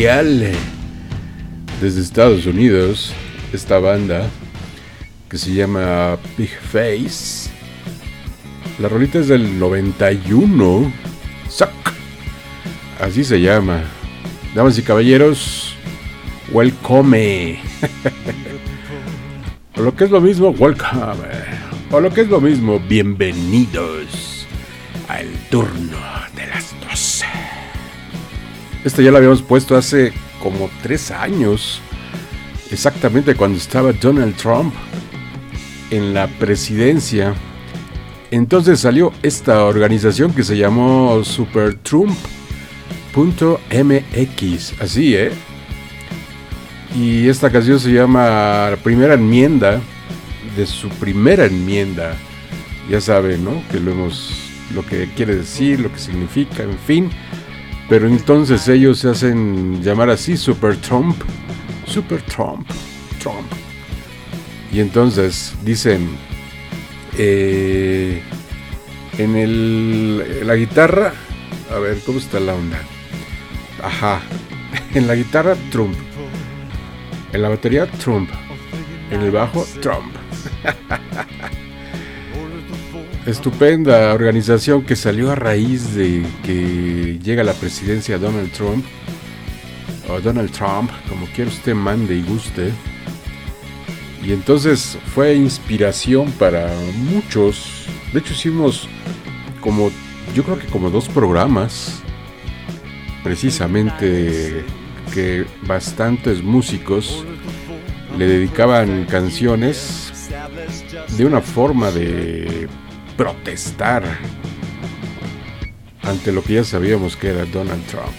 Desde Estados Unidos, esta banda que se llama Big Face. La rolita es del 91. Suck. Así se llama. Damas y caballeros, welcome. o lo que es lo mismo, welcome. O lo que es lo mismo, bienvenidos al turno esta ya la habíamos puesto hace como tres años, exactamente cuando estaba Donald Trump en la presidencia. Entonces salió esta organización que se llamó supertrump.mx, así, ¿eh? Y esta canción se llama la primera enmienda de su primera enmienda. Ya saben, ¿no? Que lo hemos, lo que quiere decir, lo que significa, en fin. Pero entonces ellos se hacen llamar así Super Trump, Super Trump, Trump. Y entonces dicen, eh, en, el, la guitarra, a ver, ¿cómo está la onda? Ajá, en la guitarra Trump, en la batería Trump, en el bajo Trump. Estupenda organización que salió a raíz de que llega la presidencia Donald Trump, o Donald Trump, como quiera usted mande y guste. Y entonces fue inspiración para muchos. De hecho hicimos como, yo creo que como dos programas, precisamente que bastantes músicos le dedicaban canciones de una forma de protestar ante lo que ya sabíamos que era Donald Trump.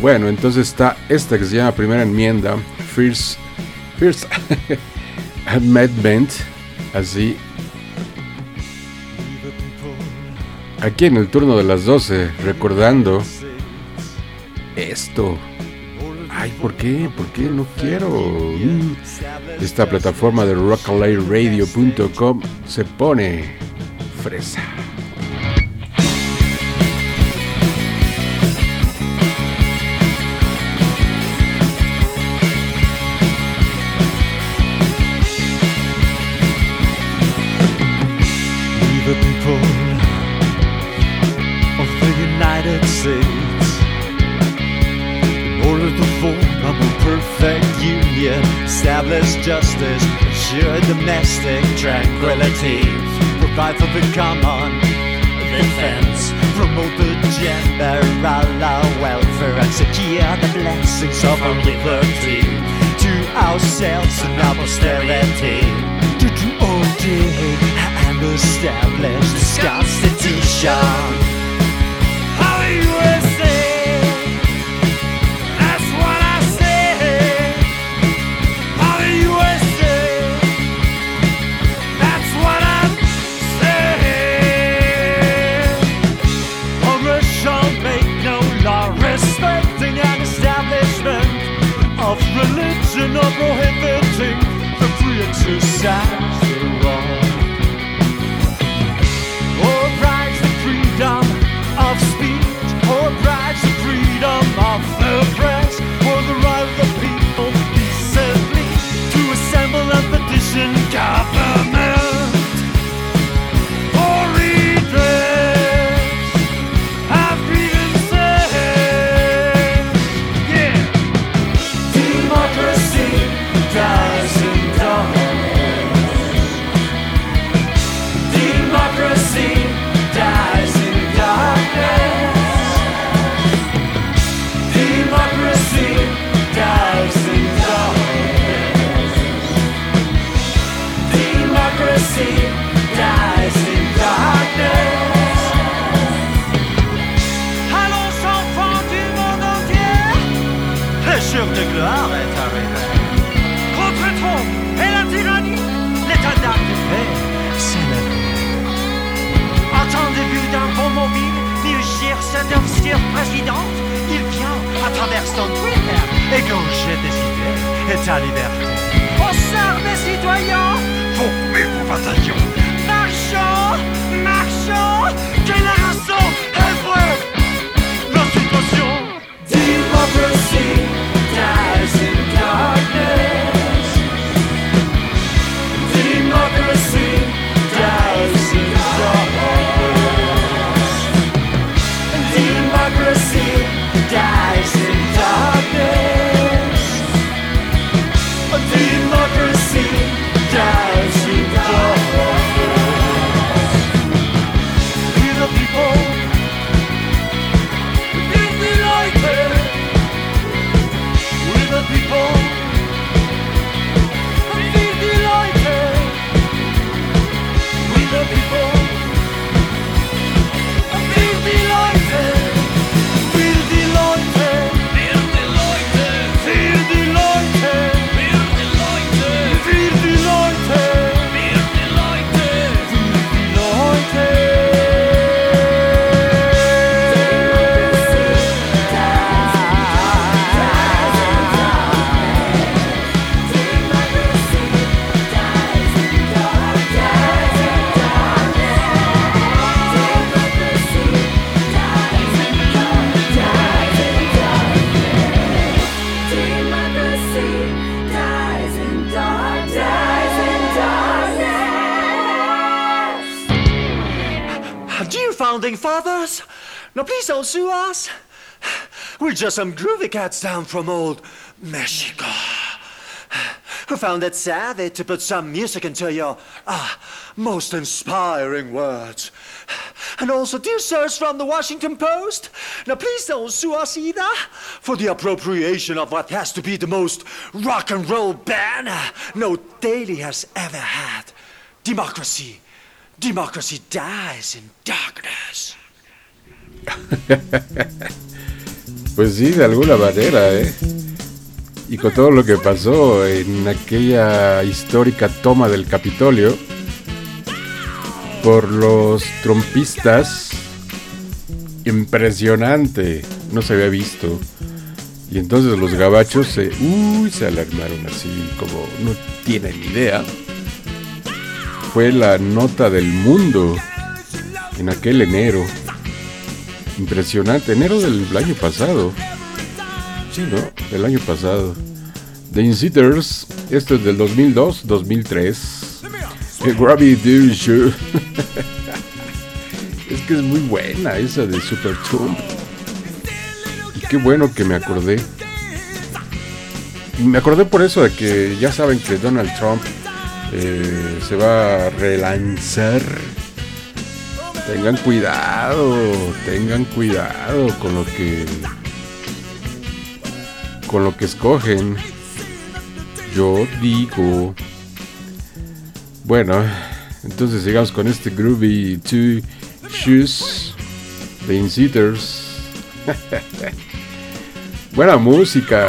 Bueno, entonces está esta que se llama primera enmienda, First, First Amendment, así. Aquí en el turno de las 12, recordando esto. Ay, ¿por qué? ¿Por qué no quiero? Mm. Esta plataforma de rockalayradio.com se pone fresa. Establish justice, ensure domestic tranquility, provide for the common defense, promote the general welfare, and secure the blessings of our liberty to ourselves and our posterity. To do ordain and establish this constitution. Prohibiting the free exercise Just some groovy cats down from old Mexico who found it savvy to put some music into your ah, most inspiring words. And also, dear sirs from the Washington Post, now please don't sue us either for the appropriation of what has to be the most rock and roll band no daily has ever had. Democracy. Democracy dies in darkness. Pues sí, de alguna manera, ¿eh? Y con todo lo que pasó en aquella histórica toma del Capitolio por los trompistas, impresionante, no se había visto. Y entonces los gabachos se, uy, se alarmaron así como no tienen idea. Fue la nota del mundo en aquel enero. Impresionante, enero del año pasado. Sí, ¿no? Del año pasado. The Insitters, esto es del 2002, 2003. El Gravity Show. es que es muy buena esa de Super Trump. Y qué bueno que me acordé. Me acordé por eso de que ya saben que Donald Trump eh, se va a relanzar. Tengan cuidado, tengan cuidado con lo que con lo que escogen. Yo digo. Bueno, entonces llegamos con este groovy Two Shoes de Insitters. Buena música.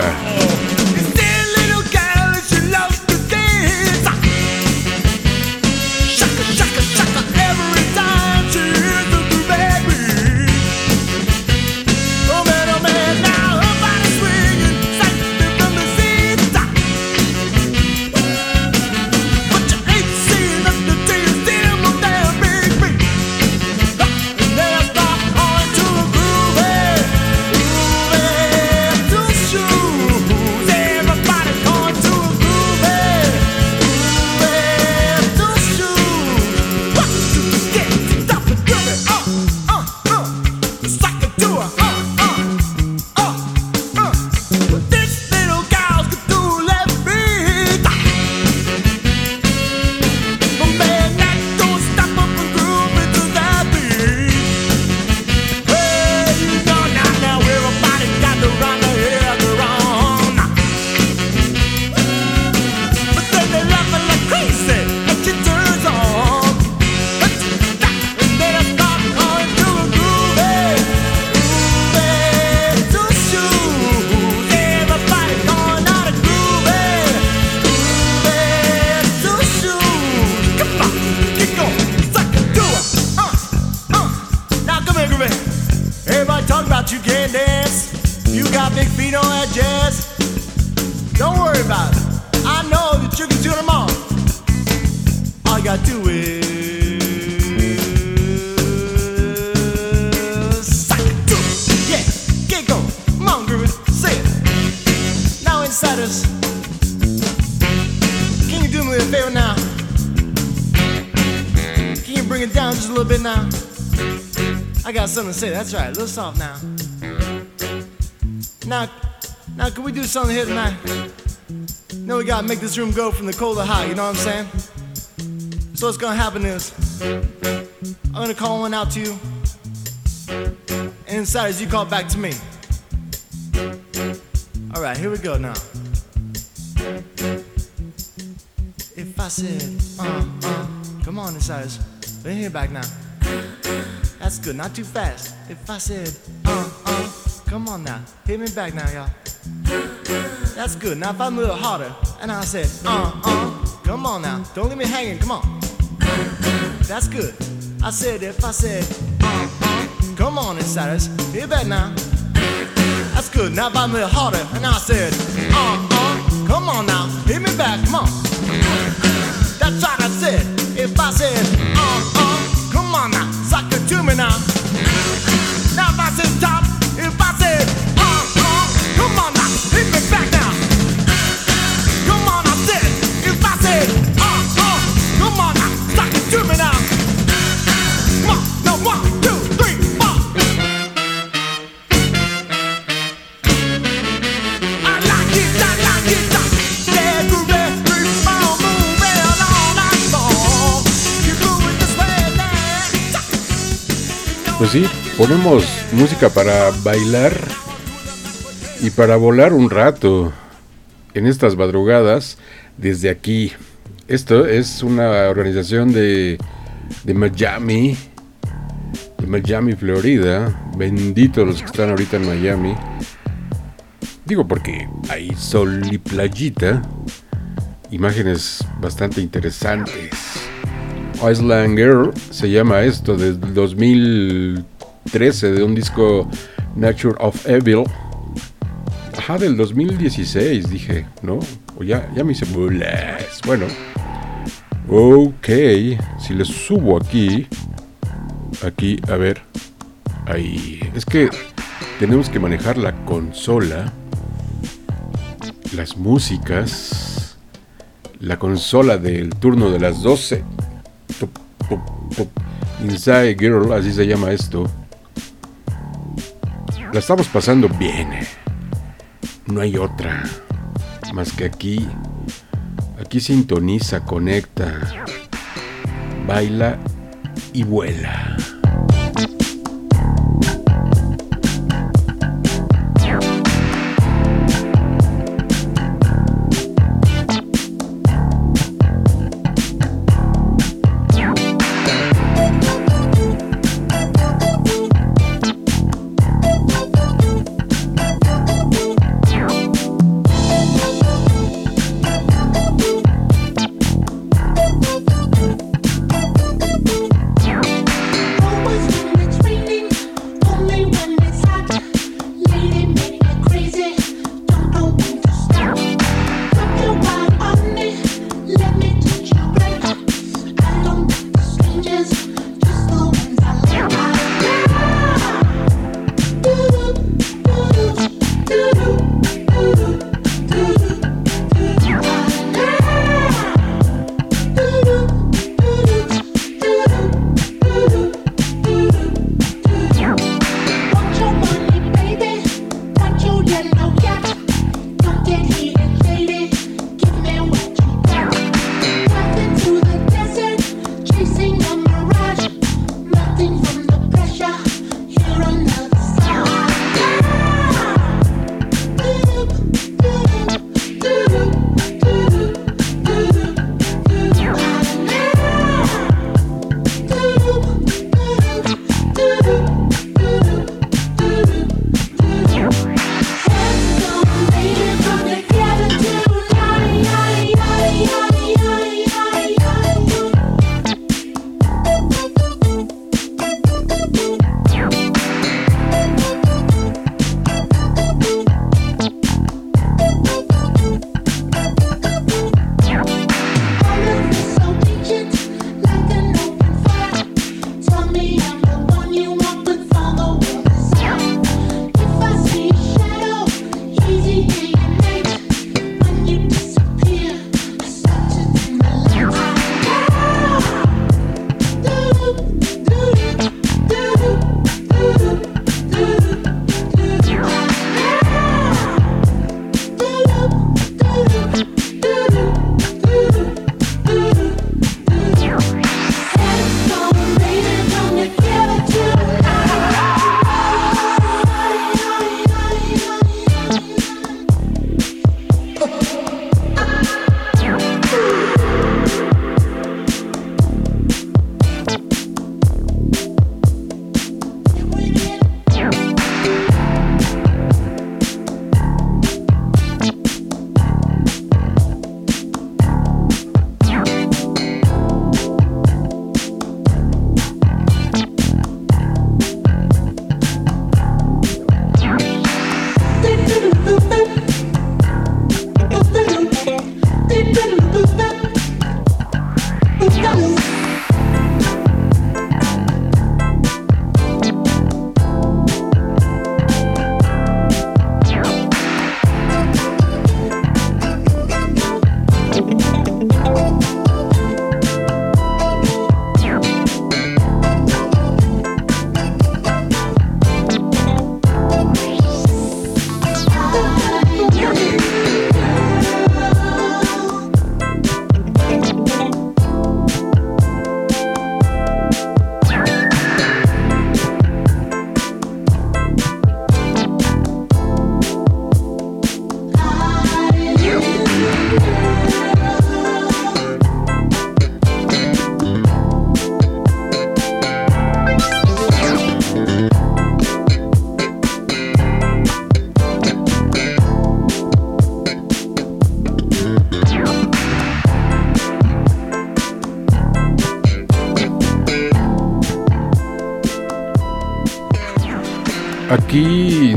Make this room go from the cold to hot. You know what I'm saying? So what's gonna happen is, I'm gonna call one out to you, and inside as you call back to me. All right, here we go now. If I said, uh, uh, come on, insiders, let hear back now. That's good, not too fast. If I said, uh, uh, come on now, hit me back now, y'all. That's good. Now if I'm a little harder, and I said, uh, uh, come on now, don't leave me hanging, come on. That's good. I said, if I said, uh, uh, come on, insiders, hit back now. That's good. Now a little harder, and I said, uh, uh, come on now, hit me back, come on. That's what I said. If I said, uh, uh, come on now Suck it to me. Now Pues sí, ponemos música para bailar y para volar un rato en estas madrugadas desde aquí. Esto es una organización de, de Miami, de Miami, Florida. Bendito los que están ahorita en Miami. Digo porque hay sol y playita. Imágenes bastante interesantes. Island Girl se llama esto, desde 2013, de un disco Nature of Evil. Ajá, del 2016, dije, ¿no? O ya, ya me hice. Bueno, ok, si le subo aquí, aquí, a ver, ahí. Es que tenemos que manejar la consola, las músicas, la consola del turno de las 12 Inside Girl, así se llama esto. La estamos pasando bien. No hay otra. Más que aquí. Aquí sintoniza, conecta, baila y vuela.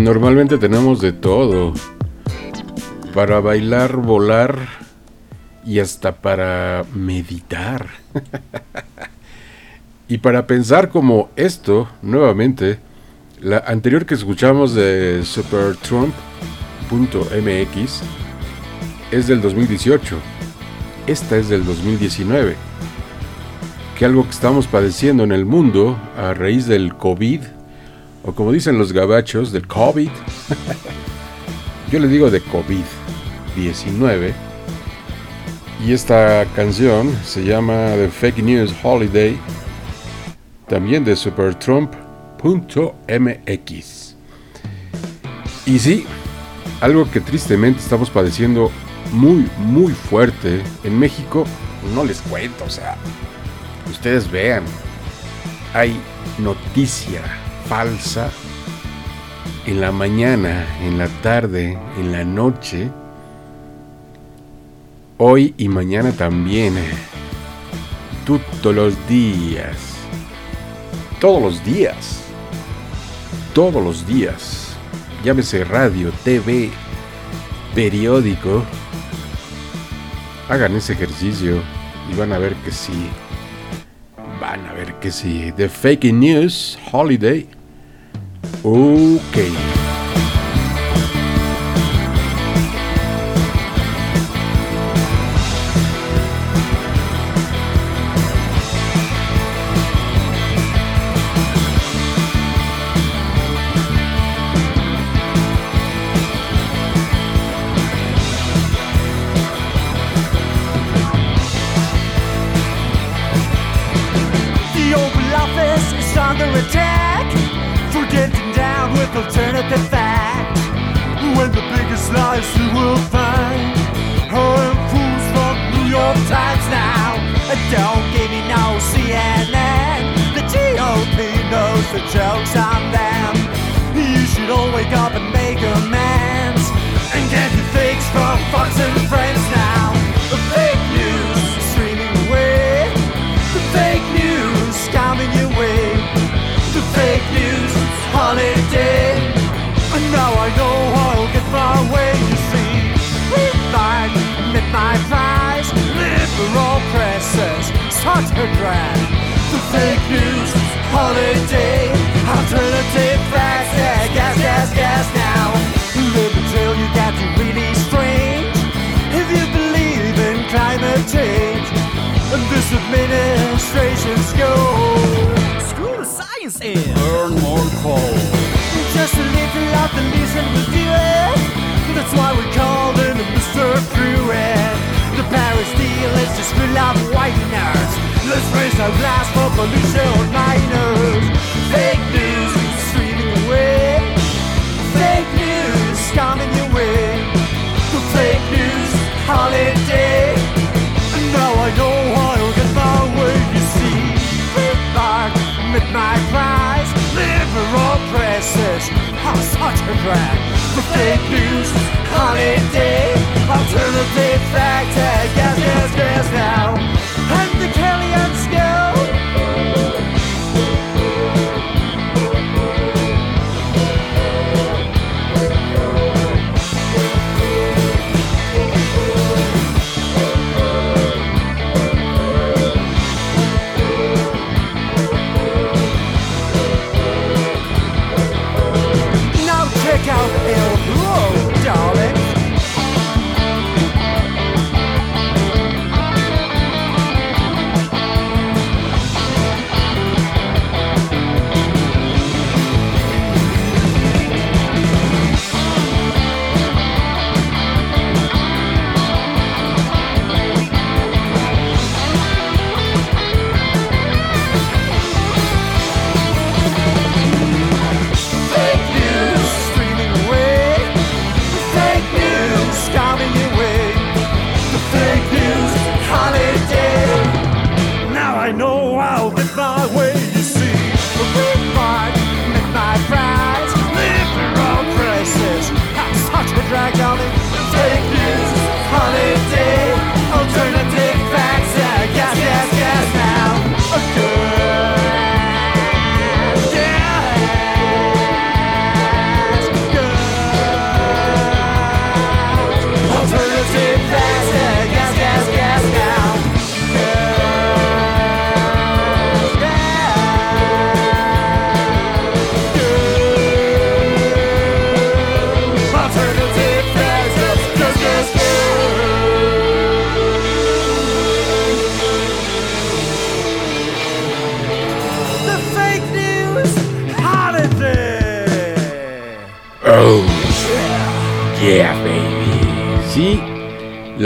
Normalmente tenemos de todo. Para bailar, volar y hasta para meditar. y para pensar como esto, nuevamente, la anterior que escuchamos de supertrump.mx es del 2018. Esta es del 2019. Que algo que estamos padeciendo en el mundo a raíz del COVID como dicen los gabachos, del COVID. Yo le digo de COVID-19. Y esta canción se llama The Fake News Holiday, también de supertrump.mx. Y sí, algo que tristemente estamos padeciendo muy, muy fuerte en México, no les cuento, o sea, ustedes vean, hay noticia falsa en la mañana, en la tarde, en la noche, hoy y mañana también, todos los días, todos los días, todos los días, llámese radio, TV, periódico, hagan ese ejercicio y van a ver que sí, van a ver que sí, The Fake News Holiday Ok.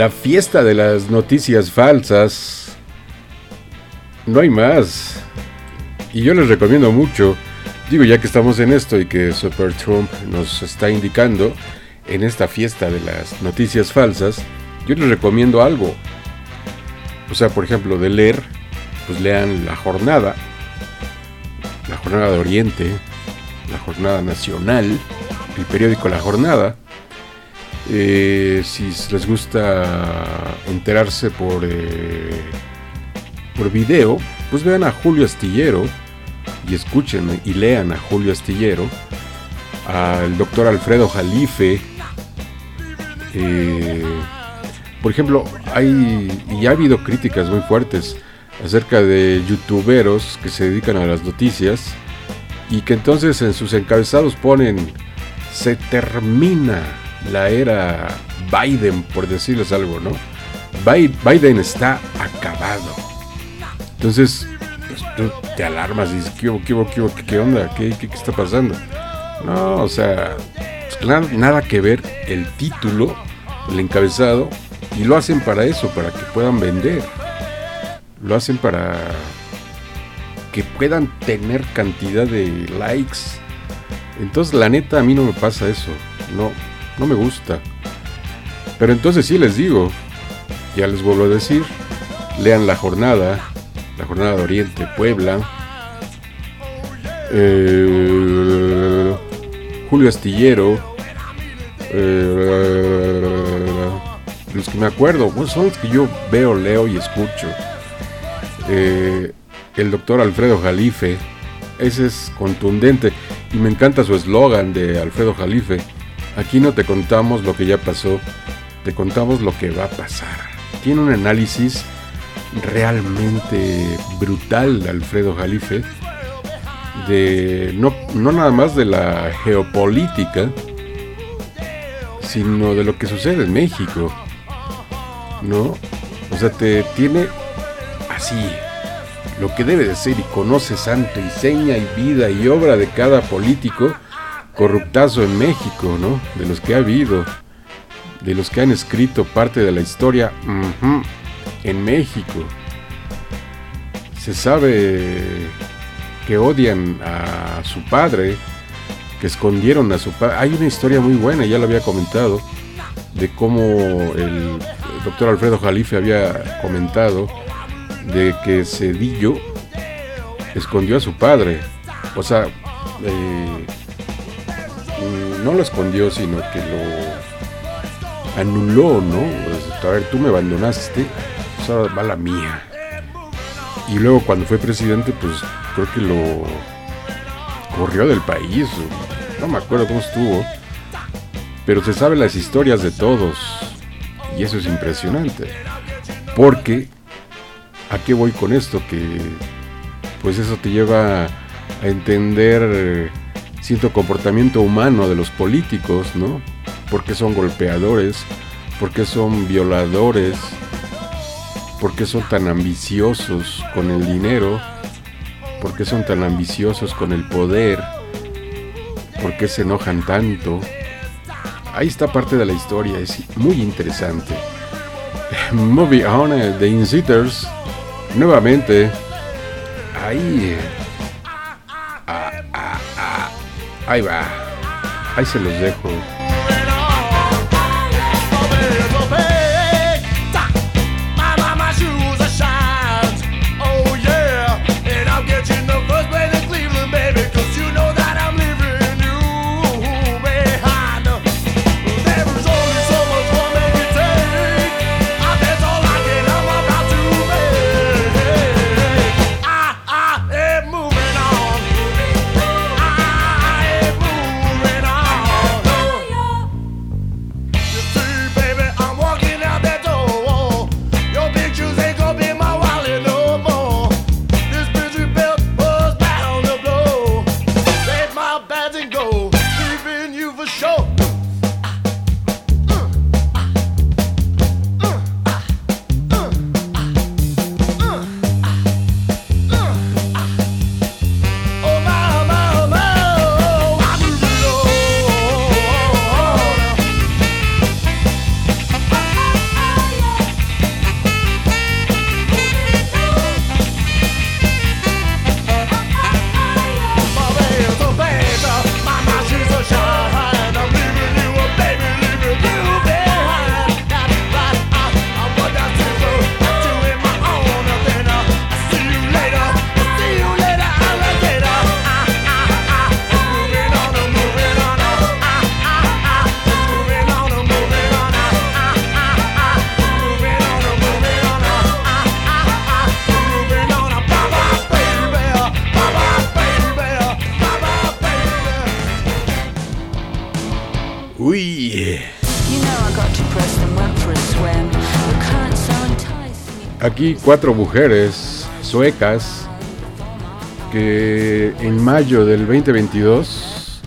La fiesta de las noticias falsas. No hay más. Y yo les recomiendo mucho, digo ya que estamos en esto y que Super Trump nos está indicando en esta fiesta de las noticias falsas, yo les recomiendo algo. O sea, por ejemplo, de leer, pues lean La Jornada, La Jornada de Oriente, La Jornada Nacional, el periódico La Jornada, eh, si les gusta enterarse por, eh, por video, pues vean a Julio Astillero y escuchen y lean a Julio Astillero, al doctor Alfredo Jalife. Eh, por ejemplo, hay y ha habido críticas muy fuertes acerca de youtuberos que se dedican a las noticias y que entonces en sus encabezados ponen se termina la era Biden, por decirles algo, ¿no? Biden está acabado. Entonces, pues, tú te alarmas y dices, ¿qué, qué, qué, qué onda? ¿Qué, ¿Qué, está pasando? No, o sea, pues, nada que ver el título, el encabezado, y lo hacen para eso, para que puedan vender. Lo hacen para que puedan tener cantidad de likes. Entonces, la neta, a mí no me pasa eso. No, no me gusta. Pero entonces sí les digo, ya les vuelvo a decir, lean la jornada, la jornada de Oriente Puebla, eh, Julio Astillero, eh, los que me acuerdo, son los que yo veo, leo y escucho. Eh, el doctor Alfredo Jalife, ese es contundente y me encanta su eslogan de Alfredo Jalife Aquí no te contamos lo que ya pasó, te contamos lo que va a pasar. Tiene un análisis realmente brutal Alfredo Jalife de no, no nada más de la geopolítica, sino de lo que sucede en México. ¿No? O sea, te tiene así lo que debe de ser y conoce santo y seña y vida y obra de cada político corruptazo en México, ¿no? De los que ha habido, de los que han escrito parte de la historia en México. Se sabe que odian a su padre, que escondieron a su padre. Hay una historia muy buena, ya lo había comentado, de cómo el doctor Alfredo Jalife había comentado de que Cedillo escondió a su padre. O sea, eh, no lo escondió, sino que lo anuló, ¿no? Pues, a ver, tú me abandonaste, pues ahora va la mía. Y luego cuando fue presidente, pues creo que lo corrió del país, no me acuerdo cómo estuvo, pero se sabe las historias de todos, y eso es impresionante, porque, ¿a qué voy con esto? Que pues eso te lleva a entender cierto comportamiento humano de los políticos, ¿no? ¿Por qué son golpeadores? ¿Por qué son violadores? ¿Por qué son tan ambiciosos con el dinero? ¿Por qué son tan ambiciosos con el poder? ¿Por qué se enojan tanto? Ahí está parte de la historia, es muy interesante. Movie on, The eh, Insitters, nuevamente, ahí Ahí va. Ahí se los dejo. Cuatro mujeres suecas que en mayo del 2022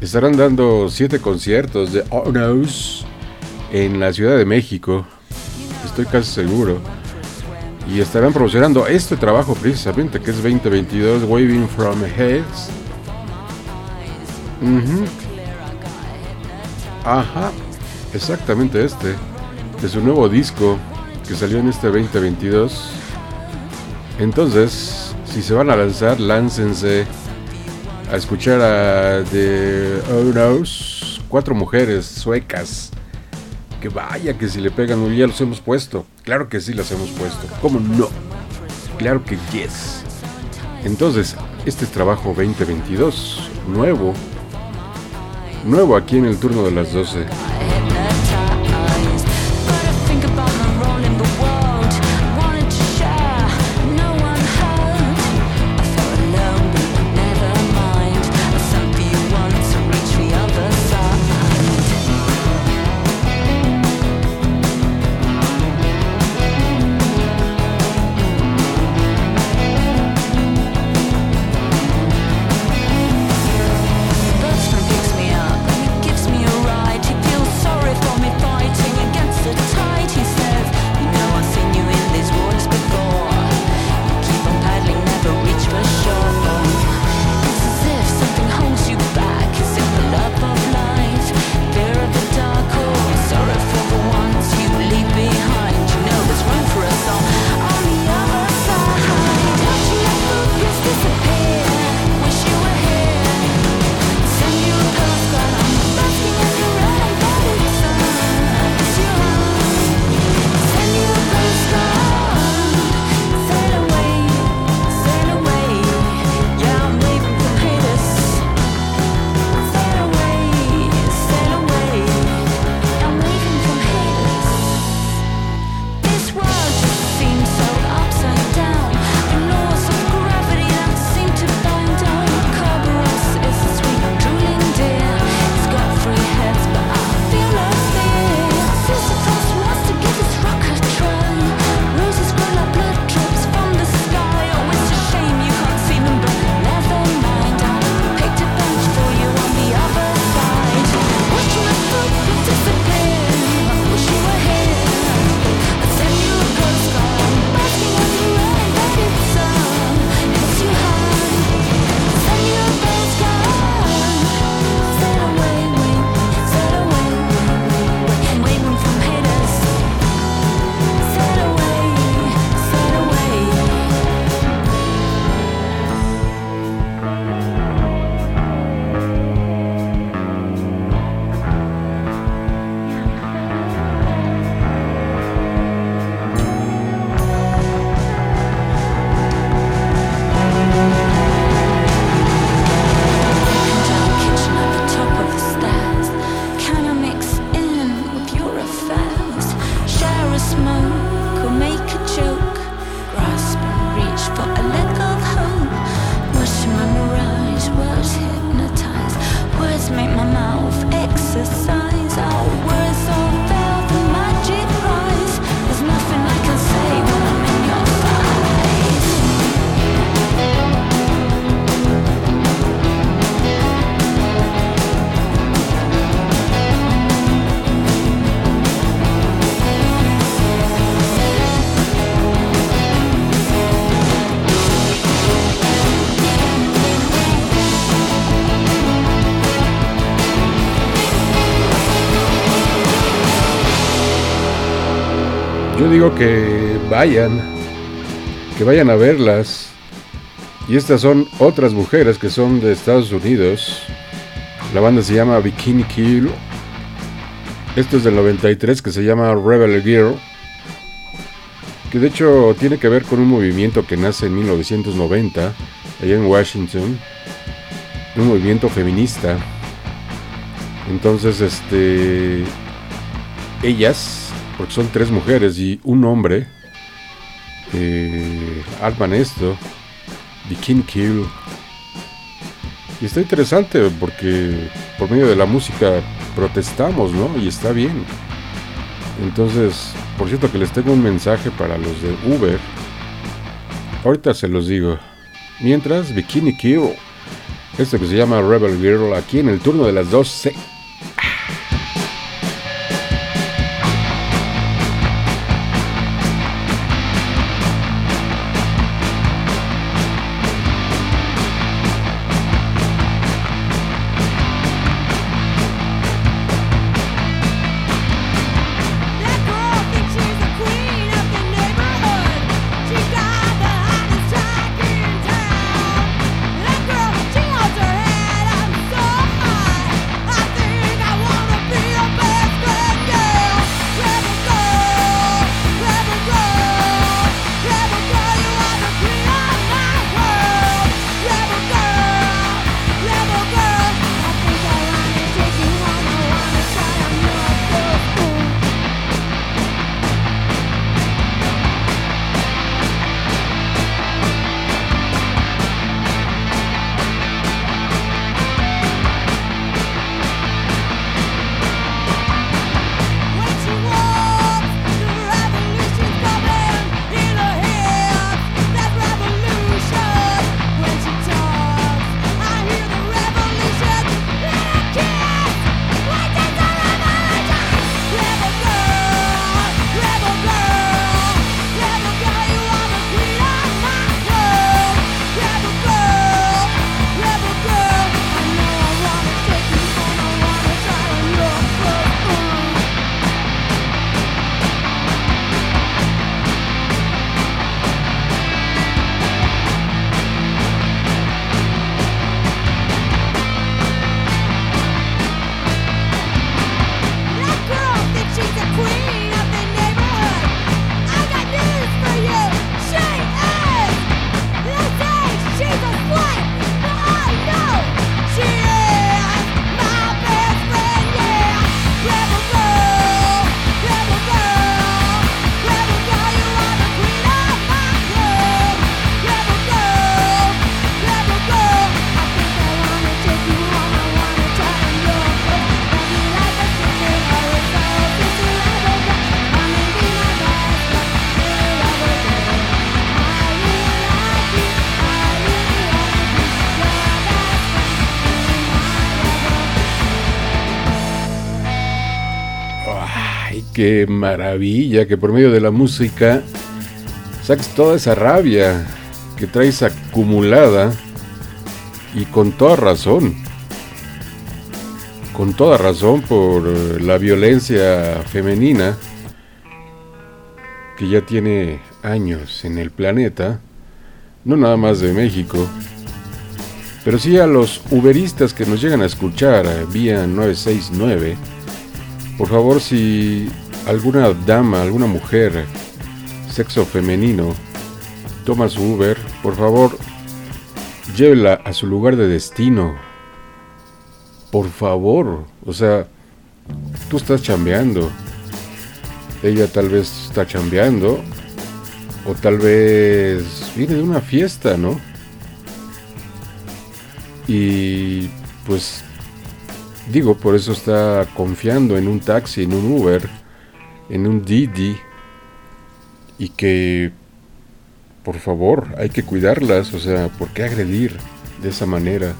estarán dando siete conciertos de Onos en la Ciudad de México. Estoy casi seguro. Y estarán promocionando este trabajo precisamente que es 2022 Waving from Heads. Ajá, exactamente este. De su nuevo disco que salió en este 2022. Entonces, si se van a lanzar, láncense a escuchar a The Onos, cuatro mujeres suecas. Que vaya que si le pegan, muy ya los hemos puesto. Claro que sí las hemos puesto. ¿Cómo no? Claro que yes. Entonces, este es trabajo 2022, nuevo. Nuevo aquí en el turno de las 12. Digo que vayan, que vayan a verlas. Y estas son otras mujeres que son de Estados Unidos. La banda se llama Bikini Kill. Esto es del 93 que se llama Rebel Girl. Que de hecho tiene que ver con un movimiento que nace en 1990 allá en Washington. Un movimiento feminista. Entonces, este. Ellas, son tres mujeres y un hombre, eh, arman esto. Bikini Kill. Y está interesante porque por medio de la música protestamos, ¿no? Y está bien. Entonces, por cierto que les tengo un mensaje para los de Uber. Ahorita se los digo. Mientras, Bikini Kill. Esto que se llama Rebel Girl aquí en el turno de las 12. Maravilla que por medio de la música saques toda esa rabia que traes acumulada y con toda razón. Con toda razón por eh, la violencia femenina que ya tiene años en el planeta, no nada más de México, pero sí a los uberistas que nos llegan a escuchar eh, vía 969. Por favor, si alguna dama, alguna mujer, sexo femenino, toma su Uber, por favor, llévela a su lugar de destino. Por favor, o sea, tú estás chambeando. Ella tal vez está chambeando. O tal vez viene de una fiesta, ¿no? Y pues digo, por eso está confiando en un taxi, en un Uber, en un Didi. Y que, por favor, hay que cuidarlas. O sea, ¿por qué agredir de esa manera?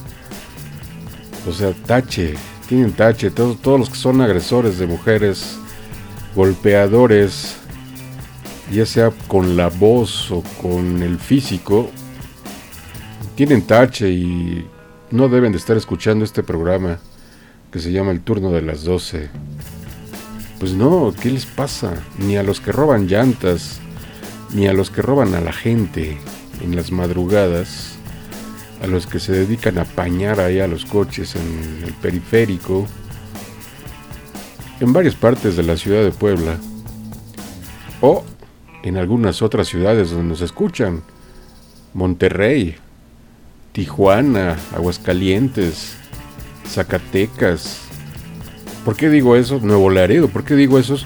O sea, tache, tienen tache. Todos, los que son agresores de mujeres, golpeadores, ya sea con la voz o con el físico, tienen tache y no deben de estar escuchando este programa que se llama El Turno de las 12. Pues no, ¿qué les pasa? Ni a los que roban llantas, ni a los que roban a la gente en las madrugadas, a los que se dedican a apañar ahí a los coches en el periférico, en varias partes de la ciudad de Puebla, o en algunas otras ciudades donde nos escuchan, Monterrey, Tijuana, Aguascalientes, Zacatecas. ¿Por qué digo eso? Nuevo Laredo. ¿Por qué digo eso?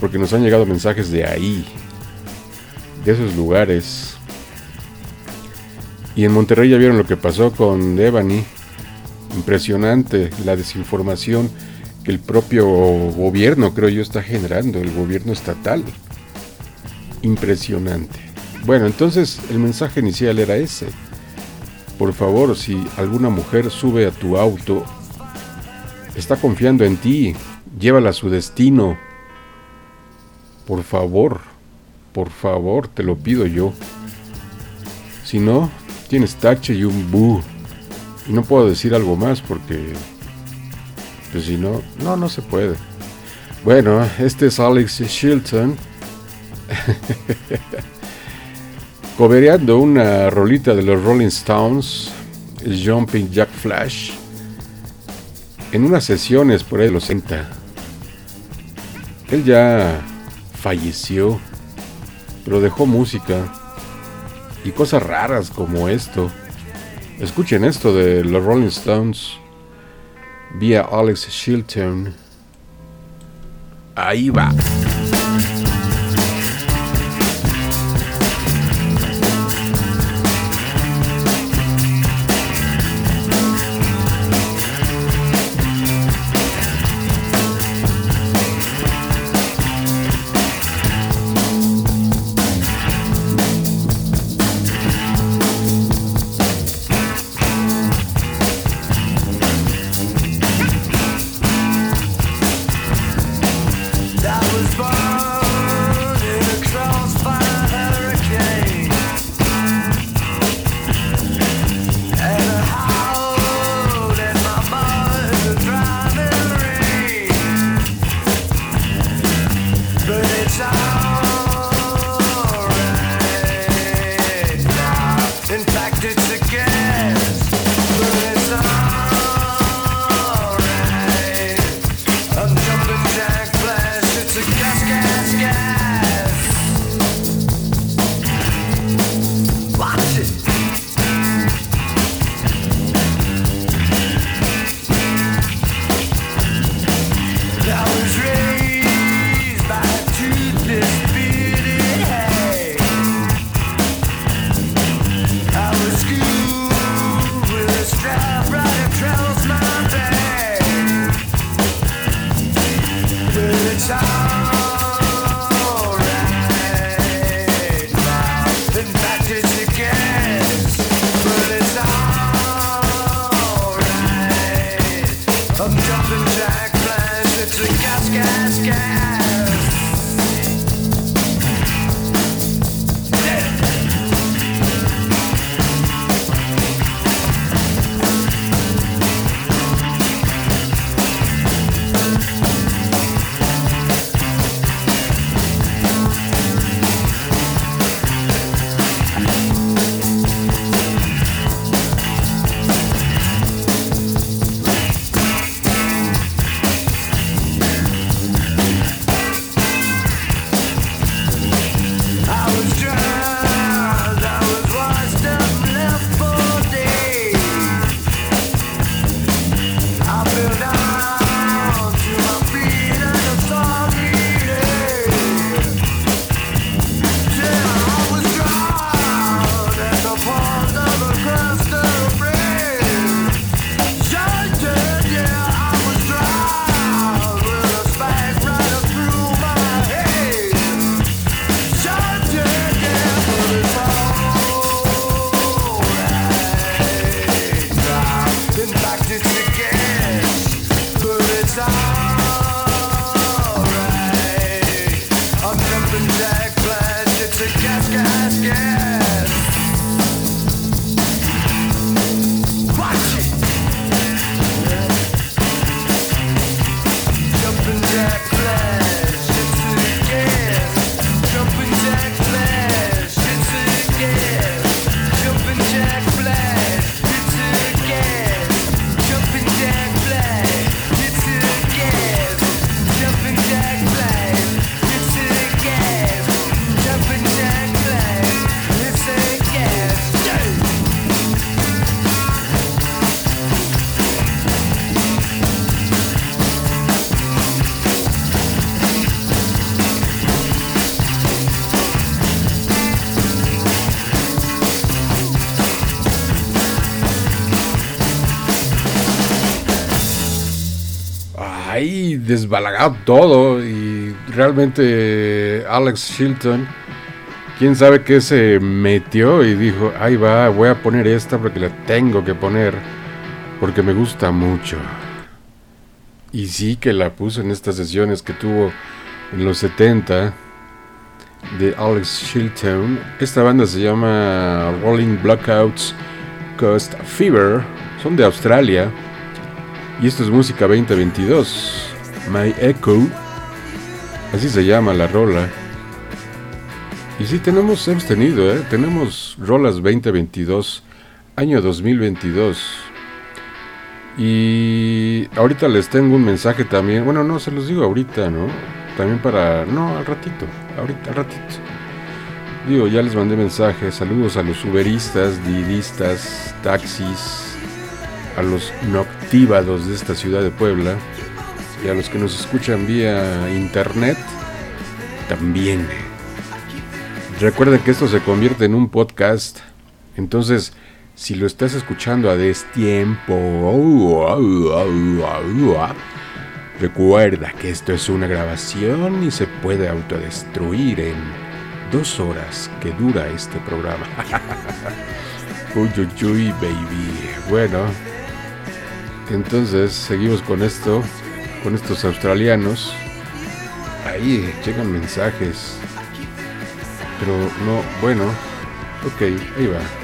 Porque nos han llegado mensajes de ahí, de esos lugares. Y en Monterrey ya vieron lo que pasó con Devani. Impresionante la desinformación que el propio gobierno, creo yo, está generando, el gobierno estatal. Impresionante. Bueno, entonces el mensaje inicial era ese. Por favor, si alguna mujer sube a tu auto, está confiando en ti, llévala a su destino. Por favor, por favor, te lo pido yo. Si no, tienes tache y un bu. Y no puedo decir algo más porque pues si no, no, no se puede. Bueno, este es Alex Shilton. Cobereando una rolita de los Rolling Stones, Jumping Jack Flash, en unas sesiones por ahí de los 60. Él ya falleció, pero dejó música y cosas raras como esto. Escuchen esto de los Rolling Stones vía Alex Shilton. Ahí va. sky, sky. Desbalagado todo y realmente Alex Chilton, quién sabe qué se metió y dijo, ahí va, voy a poner esta porque la tengo que poner porque me gusta mucho. Y sí que la puso en estas sesiones que tuvo en los 70 de Alex Chilton. Esta banda se llama Rolling Blackouts Coast Fever. Son de Australia. Y esto es música 2022. My Echo. Así se llama la rola. Y sí, tenemos, hemos tenido, ¿eh? tenemos rolas 2022, año 2022. Y ahorita les tengo un mensaje también. Bueno, no, se los digo ahorita, ¿no? También para... No, al ratito. Ahorita, al ratito. Digo, ya les mandé mensajes. Saludos a los uberistas, didistas, taxis, a los noctívados de esta ciudad de Puebla y a los que nos escuchan vía internet también. Recuerden que esto se convierte en un podcast. Entonces, si lo estás escuchando a destiempo, recuerda que esto es una grabación y se puede autodestruir en dos horas que dura este programa. uy, uy, uy, baby. Bueno, entonces seguimos con esto, con estos australianos. Ahí llegan mensajes. Pero no, bueno, ok, ahí va.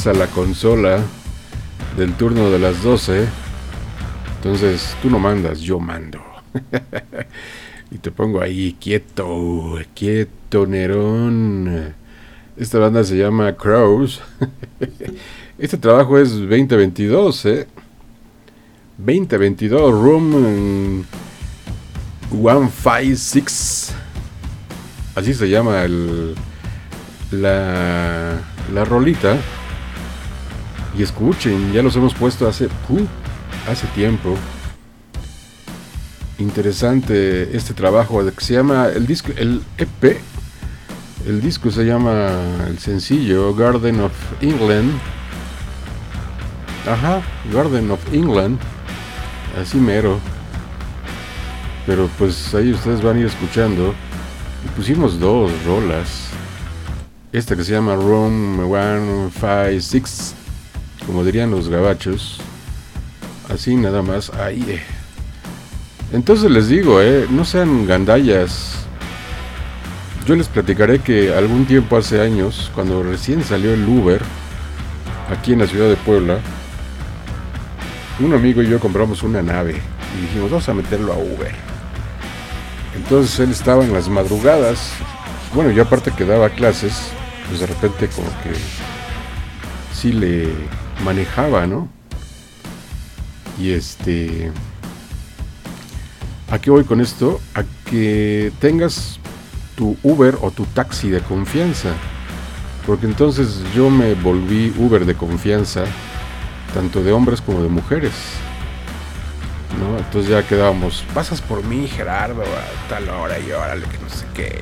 Fresa la consola del turno de las 12. Entonces tú no mandas, yo mando. y te pongo ahí quieto, quieto, Nerón. Esta banda se llama Crows. Este trabajo es 2022, ¿eh? 2022, Room 156. Así se llama el, la, la rolita. Y escuchen, ya los hemos puesto hace, uh, hace tiempo. Interesante este trabajo que se llama el disco, el EP. El disco se llama el sencillo Garden of England. Ajá, Garden of England. Así mero. Pero pues ahí ustedes van a ir escuchando. Y pusimos dos rolas. Esta que se llama Room 156. Como dirían los gabachos. Así nada más. Ahí. eh. Entonces les digo, eh, no sean gandallas. Yo les platicaré que algún tiempo hace años, cuando recién salió el Uber, aquí en la ciudad de Puebla, un amigo y yo compramos una nave y dijimos, vamos a meterlo a Uber. Entonces él estaba en las madrugadas, bueno, yo aparte que daba clases, pues de repente como que sí le manejaba, ¿no? Y este... ¿A qué voy con esto? A que tengas tu Uber o tu taxi de confianza. Porque entonces yo me volví Uber de confianza, tanto de hombres como de mujeres. ¿no? Entonces ya quedábamos, pasas por mí, Gerardo, a tal hora y órale, que no sé qué.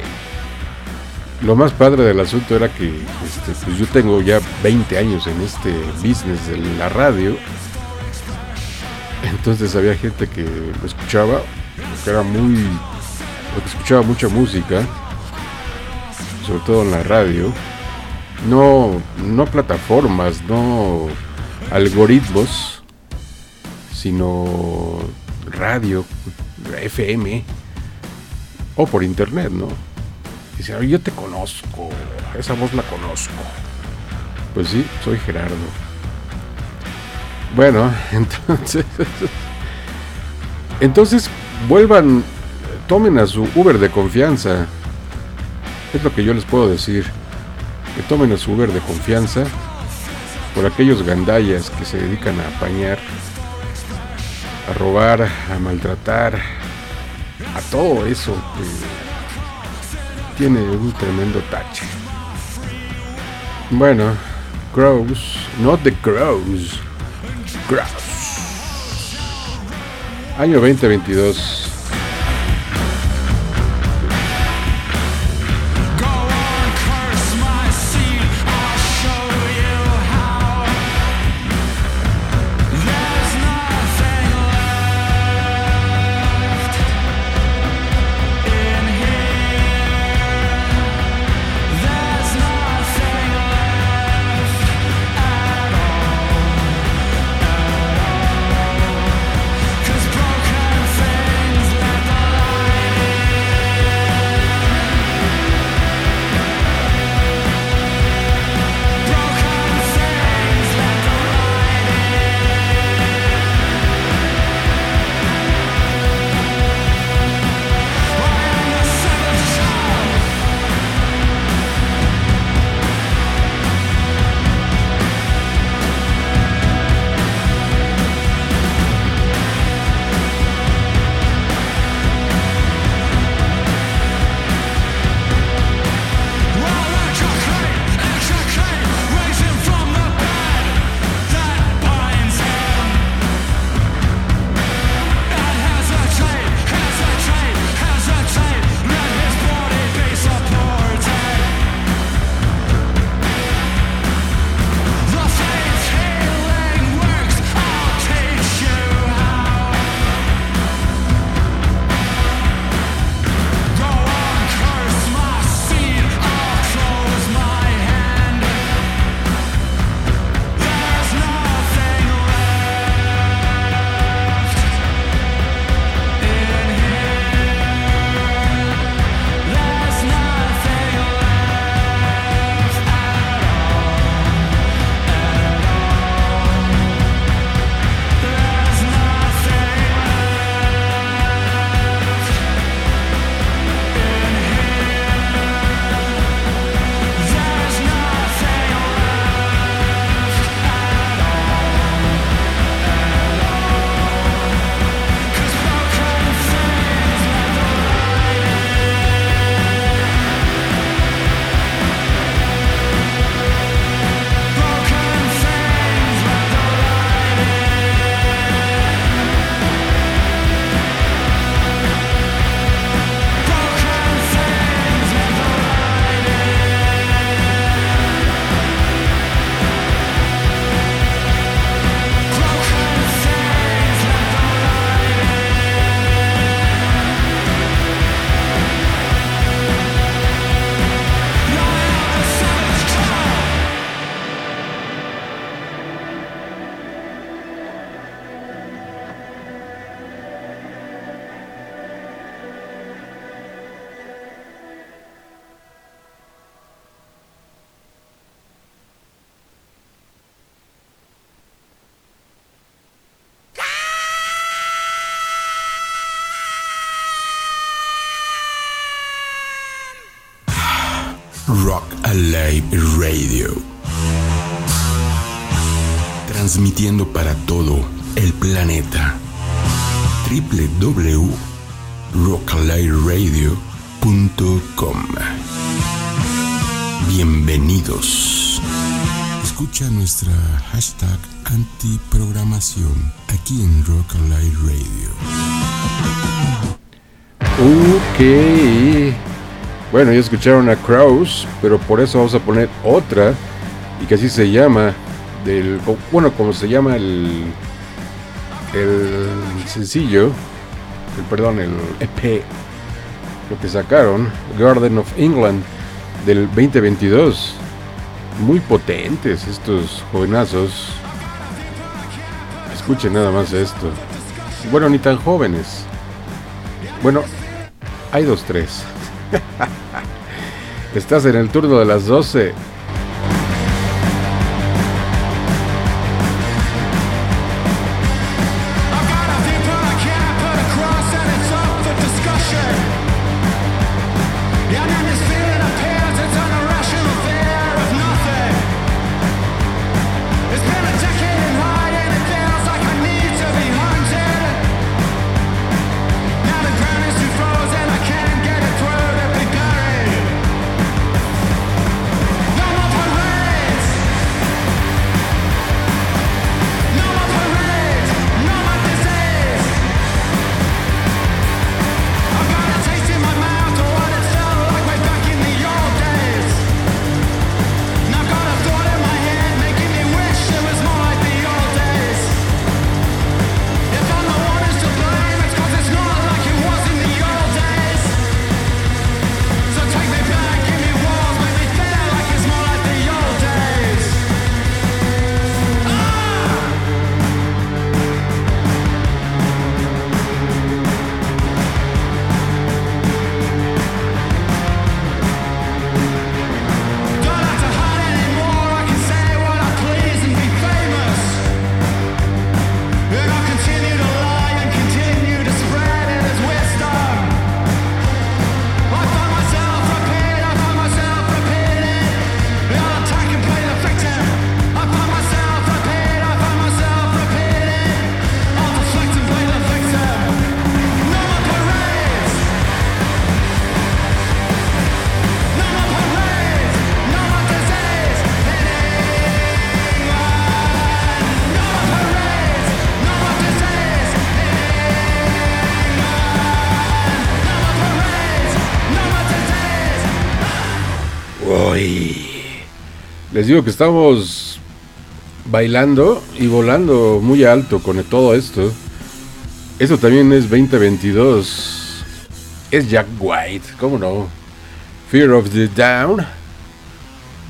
Lo más padre del asunto era que este, pues yo tengo ya 20 años en este business de la radio. Entonces había gente que me escuchaba, que era muy. que escuchaba mucha música, sobre todo en la radio. No, no plataformas, no algoritmos, sino radio, FM, o por internet, ¿no? Dice, "Oye, yo te conozco, esa voz la conozco. Pues sí, soy Gerardo. Bueno, entonces. Entonces, vuelvan, tomen a su Uber de confianza. Es lo que yo les puedo decir. Que tomen a su Uber de confianza por aquellos gandallas que se dedican a apañar, a robar, a maltratar, a todo eso que tiene un tremendo tache. Bueno, Crows, not the Crows, Crows. Año 2022. Antiprogramación aquí en Rock Alive Radio. Ok. Bueno, ya escucharon a Kraus, pero por eso vamos a poner otra, y que así se llama, del, bueno, como se llama el, el sencillo, el, perdón, el EP, lo que sacaron, Garden of England, del 2022. Muy potentes estos jovenazos. Escuchen nada más esto. Bueno, ni tan jóvenes. Bueno, hay dos, tres. Estás en el turno de las 12. Digo que estamos bailando y volando muy alto con todo esto. Esto también es 2022. Es Jack White, ¿cómo no? Fear of the Down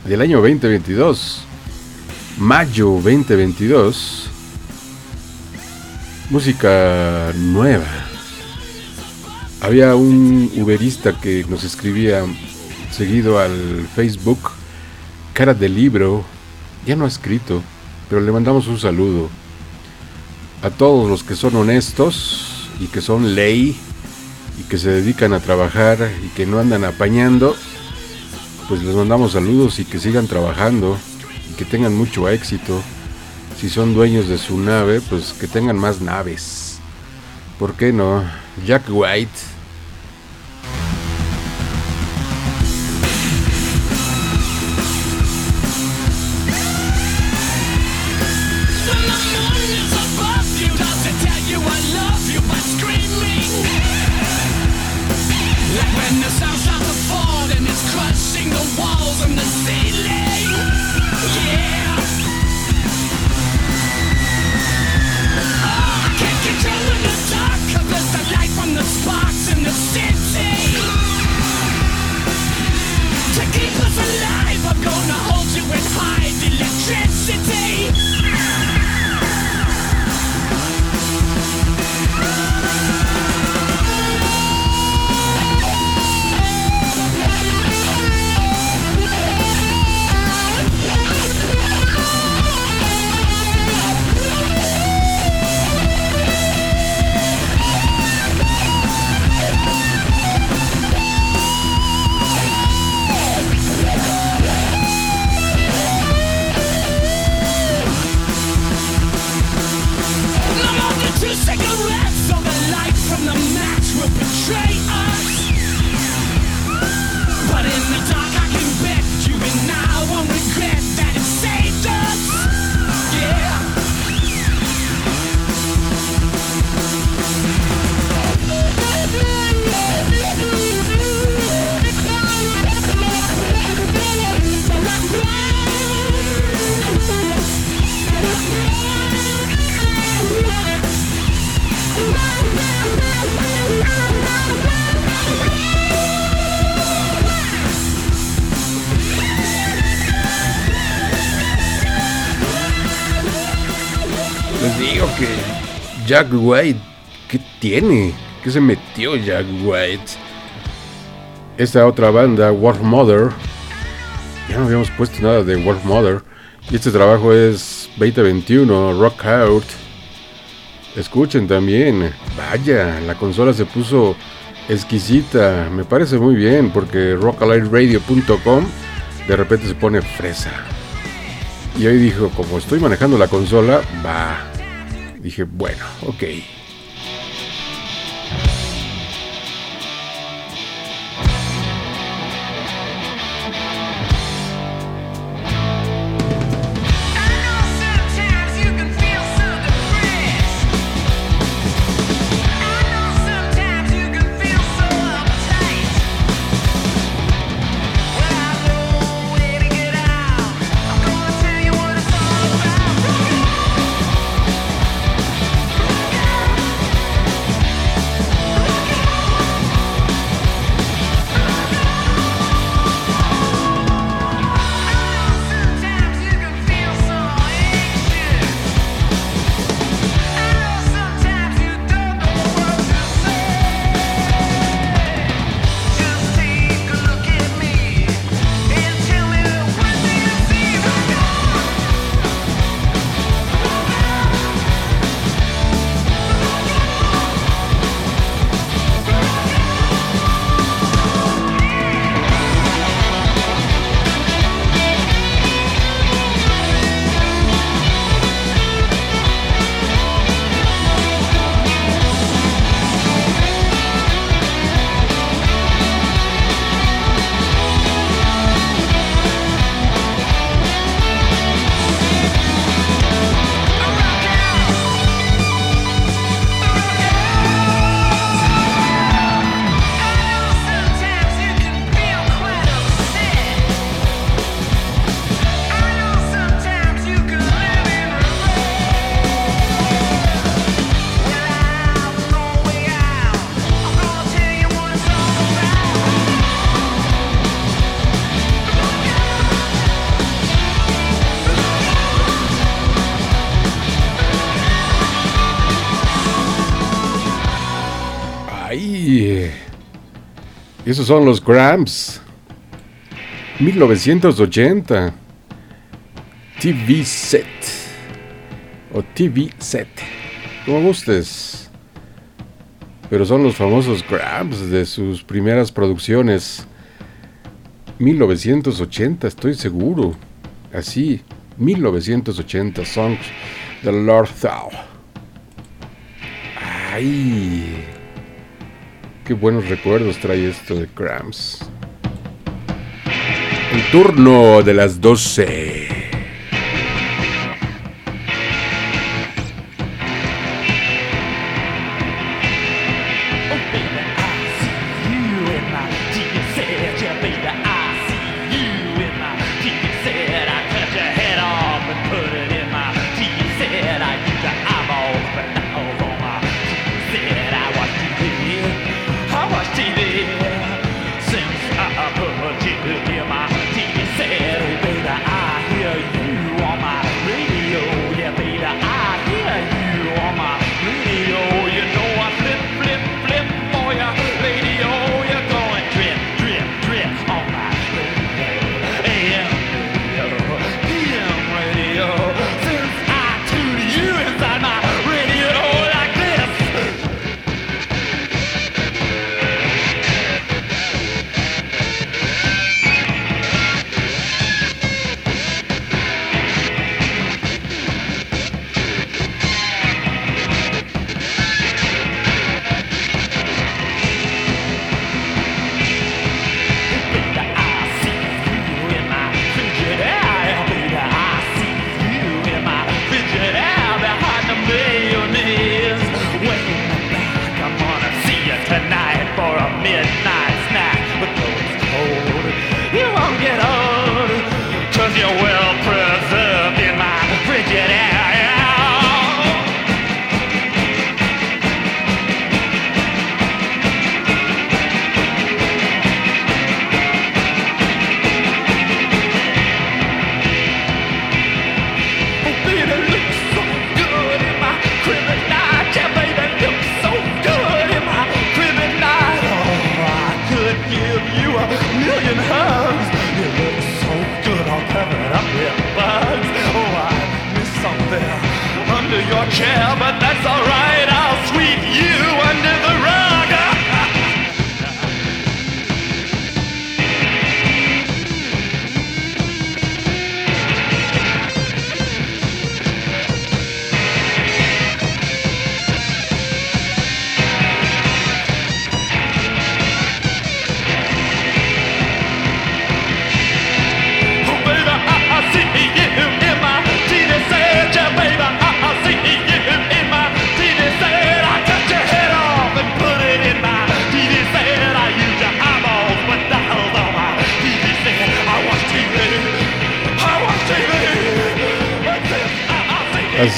del año 2022. Mayo 2022. Música nueva. Había un uberista que nos escribía seguido al Facebook, cara de libro, ya no ha escrito, pero le mandamos un saludo a todos los que son honestos y que son ley y que se dedican a trabajar y que no andan apañando, pues les mandamos saludos y que sigan trabajando y que tengan mucho éxito. Si son dueños de su nave, pues que tengan más naves. ¿Por qué no? Jack White. Jack White, ¿qué tiene? ¿Qué se metió Jack White? Esta otra banda, War Mother, ya no habíamos puesto nada de War Mother. Y este trabajo es 2021, Rock Out. Escuchen también, vaya, la consola se puso exquisita. Me parece muy bien porque rockalightradio.com de repente se pone fresa. Y hoy dijo, como estoy manejando la consola, va. Dije, bueno, ok. Son los Gramps. 1980. TV set. O TV set. Como gustes. Pero son los famosos Gramps de sus primeras producciones. 1980, estoy seguro. Así, 1980 Songs de Lord Thou. Ay, qué buenos recuerdos trae esto de Cramps. El turno de las 12.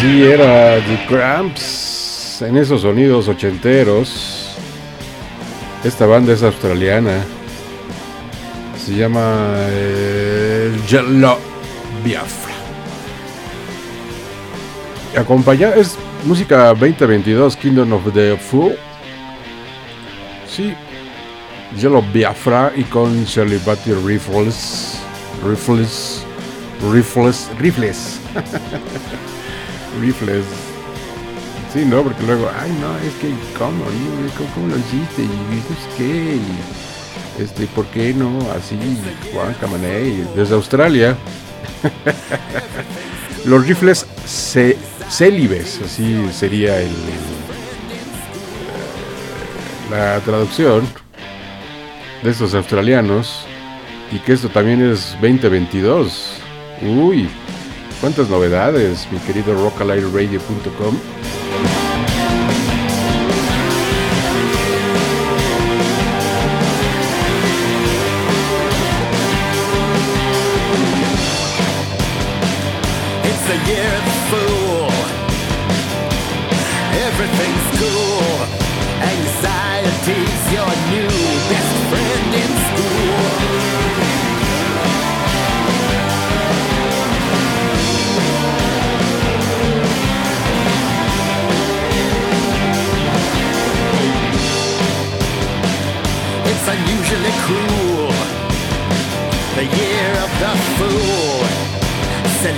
Así era The Cramps en esos sonidos ochenteros. Esta banda es australiana. Se llama eh, Jello Biafra. Acompaña es música 2022 Kingdom of the Fool. Sí. Jello Biafra y con Batty Rifles. Rifles. Rifles. Rifles. Rifles. Sí, no, porque luego, ay, no, es que, ¿cómo? ¿Cómo, lo hiciste? Y entonces, ¿qué? Este, ¿por qué no? Así, Juan Camaney, desde Australia. Los rifles ce- célibes, así sería el, la traducción de estos australianos. Y que esto también es 2022. Uy, cuántas novedades, mi querido rockalightradio.com.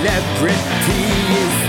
Celebrity is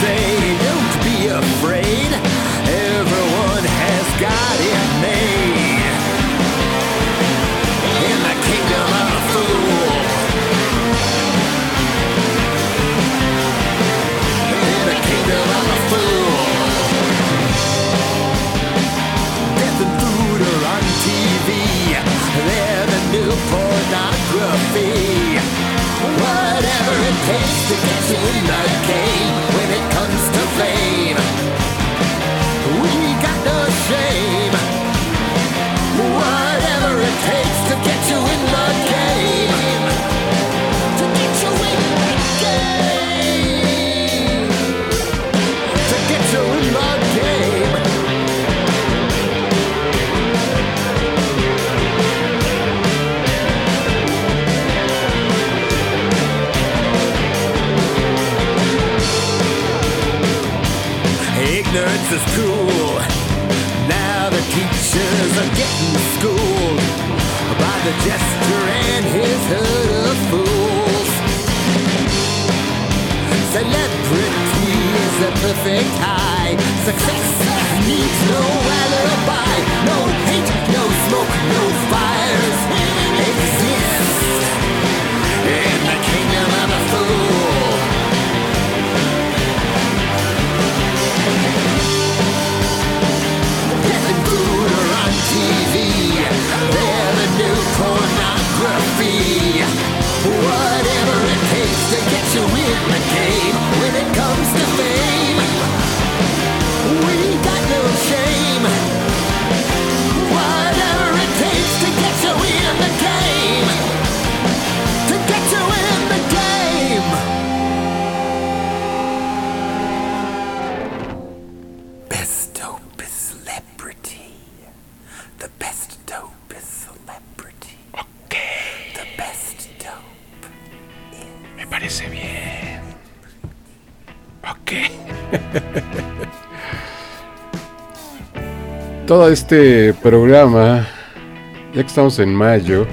say, don't be afraid. Everyone has got it made. In the kingdom of fool. In the kingdom of a fool. Death and food are on TV. They're the new pornography. Whatever it takes to get you in the game is cool. Now the teachers are getting schooled by the jester and his herd of fools. Celebrity is the perfect high. Success needs no alibi, no hate, no smoke, no new pornography. Whatever it takes to get you in the game when it comes to fame. We got no shame. Todo este programa, ya que estamos en mayo,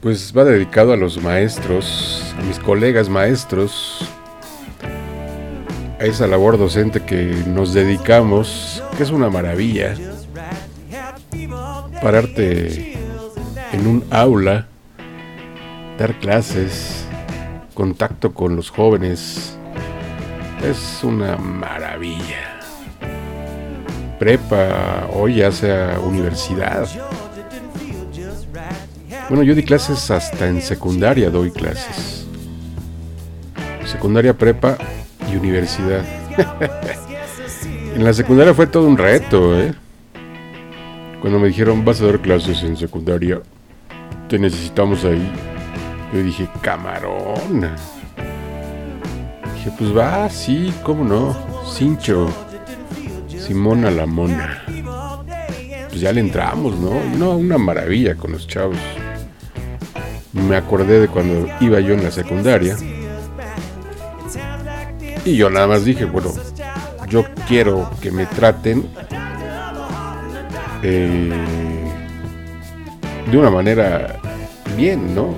pues va dedicado a los maestros, a mis colegas maestros, a esa labor docente que nos dedicamos, que es una maravilla. Pararte en un aula, dar clases, contacto con los jóvenes, es una maravilla. Prepa o ya sea universidad. Bueno, yo di clases hasta en secundaria, doy clases. Secundaria, prepa y universidad. en la secundaria fue todo un reto, ¿eh? Cuando me dijeron, vas a dar clases en secundaria, te necesitamos ahí. Yo dije, camarón. Dije, pues va, sí, cómo no. Cincho. Simona la mona. Pues ya le entramos, ¿no? No, una maravilla con los chavos. Me acordé de cuando iba yo en la secundaria. Y yo nada más dije, bueno, yo quiero que me traten eh, de una manera bien, ¿no?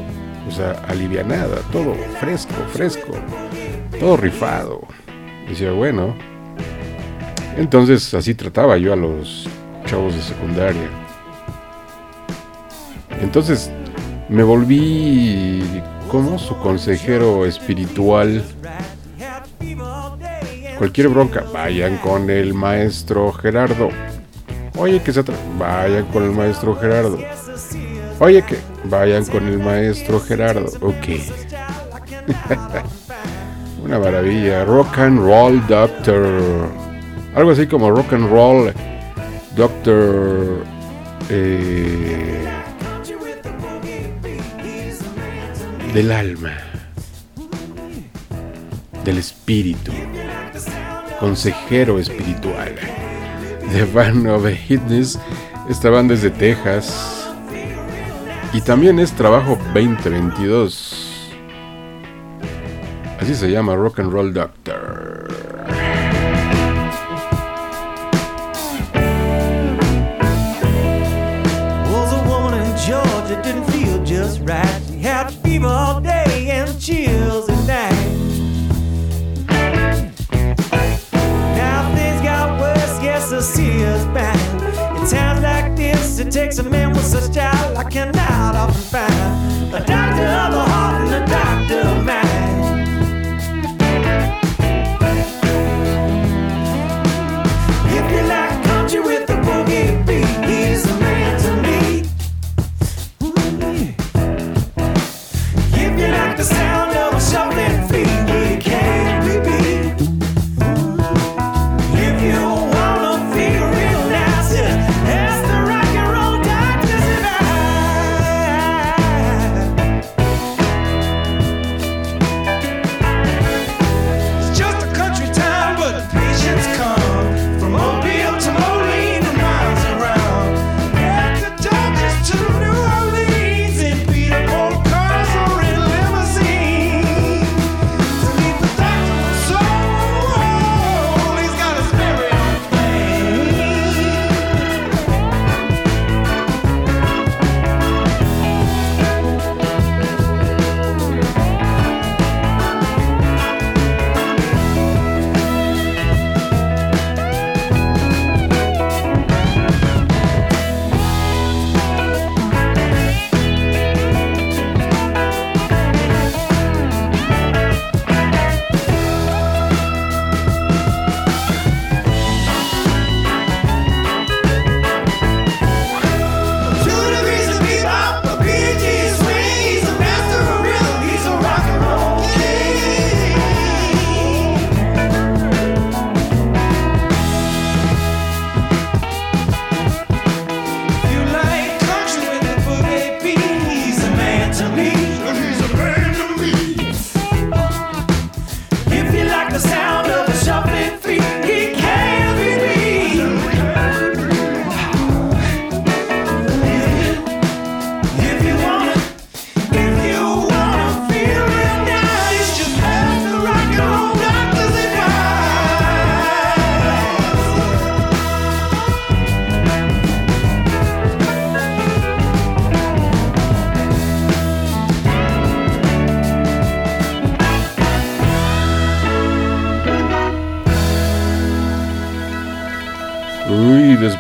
O sea, alivianada, todo fresco, fresco, todo rifado. Decía, bueno. Entonces así trataba yo a los chavos de secundaria. Entonces me volví como su consejero espiritual. Cualquier bronca, vayan con el maestro Gerardo. Oye, que se tra- vayan con el maestro Gerardo. Oye, que vayan con el maestro Gerardo. Ok. Una maravilla. Rock and Roll Doctor. Algo así como Rock and Roll Doctor. eh, del alma. Del espíritu. Consejero espiritual. The Band of Fitness. Esta banda es de Texas. Y también es trabajo 2022. Así se llama Rock and Roll Doctor. Fever all day and chills at night. Now things got worse, yes, the sea is bad. In times like this, it takes a man with such style I cannot often find. A doctor of the heart and a the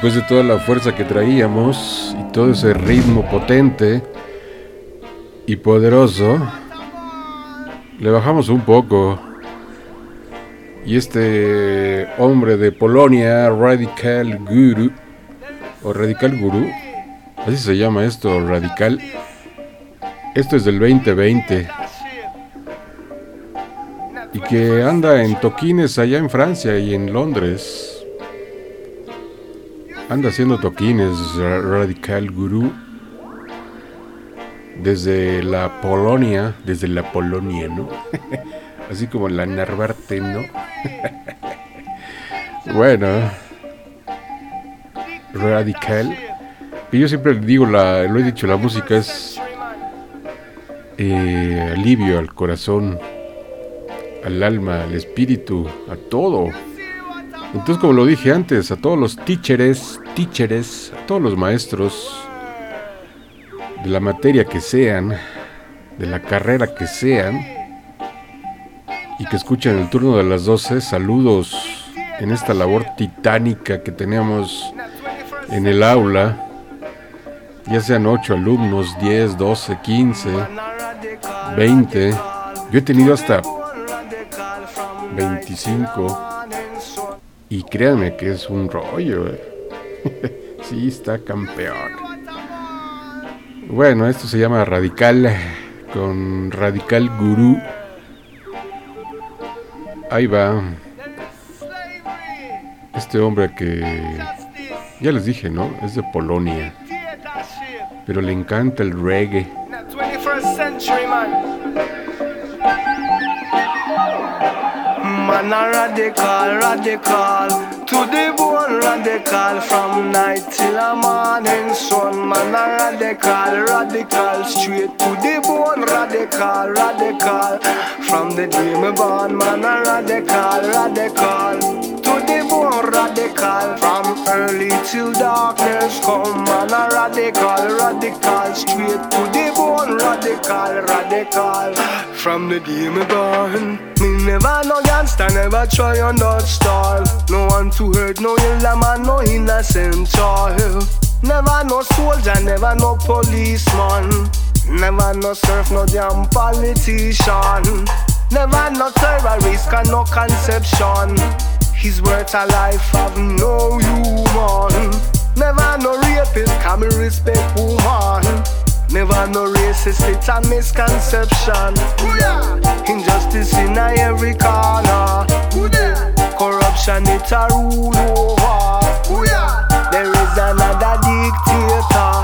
después de toda la fuerza que traíamos y todo ese ritmo potente y poderoso, le bajamos un poco. Y este hombre de Polonia, Radical Guru, o Radical Guru, así se llama esto, Radical. Esto es del 2020. Y que anda en toquines allá en Francia y en Londres. Anda haciendo toquines, Ra- Radical Guru. Desde la Polonia, desde la Polonia, ¿no? Así como la Narvarte, ¿no? bueno, Radical. Y yo siempre digo, la, lo he dicho, la música es eh, alivio al corazón, al alma, al espíritu, a todo. Entonces, como lo dije antes, a todos los teachers, teachers, todos los maestros de la materia que sean, de la carrera que sean, y que escuchen el turno de las 12, saludos en esta labor titánica que tenemos en el aula, ya sean 8 alumnos, 10, 12, 15, 20, yo he tenido hasta 25, y créanme que es un rollo, eh. está campeón. Bueno, esto se llama Radical, con Radical Gurú. Ahí va. Este hombre que ya les dije, ¿no? Es de Polonia, pero le encanta el reggae. Man. A radical, radical. To the bone radical. From night till a morning sun Man a radical, radical. Straight to the bone radical, radical. From the day me born Man a radical, radical. To the bone radical early till darkness come Man a radical, radical Straight to the bone radical, radical. From the day me born Me never no gangster, never try on that style No one to hurt, no yellow man, no innocent child. Never no soldier, never no policeman. Never no surf, no damn politician. Never no terrorist, no conception His words a life have no human Never no rapist, can me respect woman Never no racist, it's a misconception. Injustice in every corner. Corruption, it's a rule over. There is another dictator.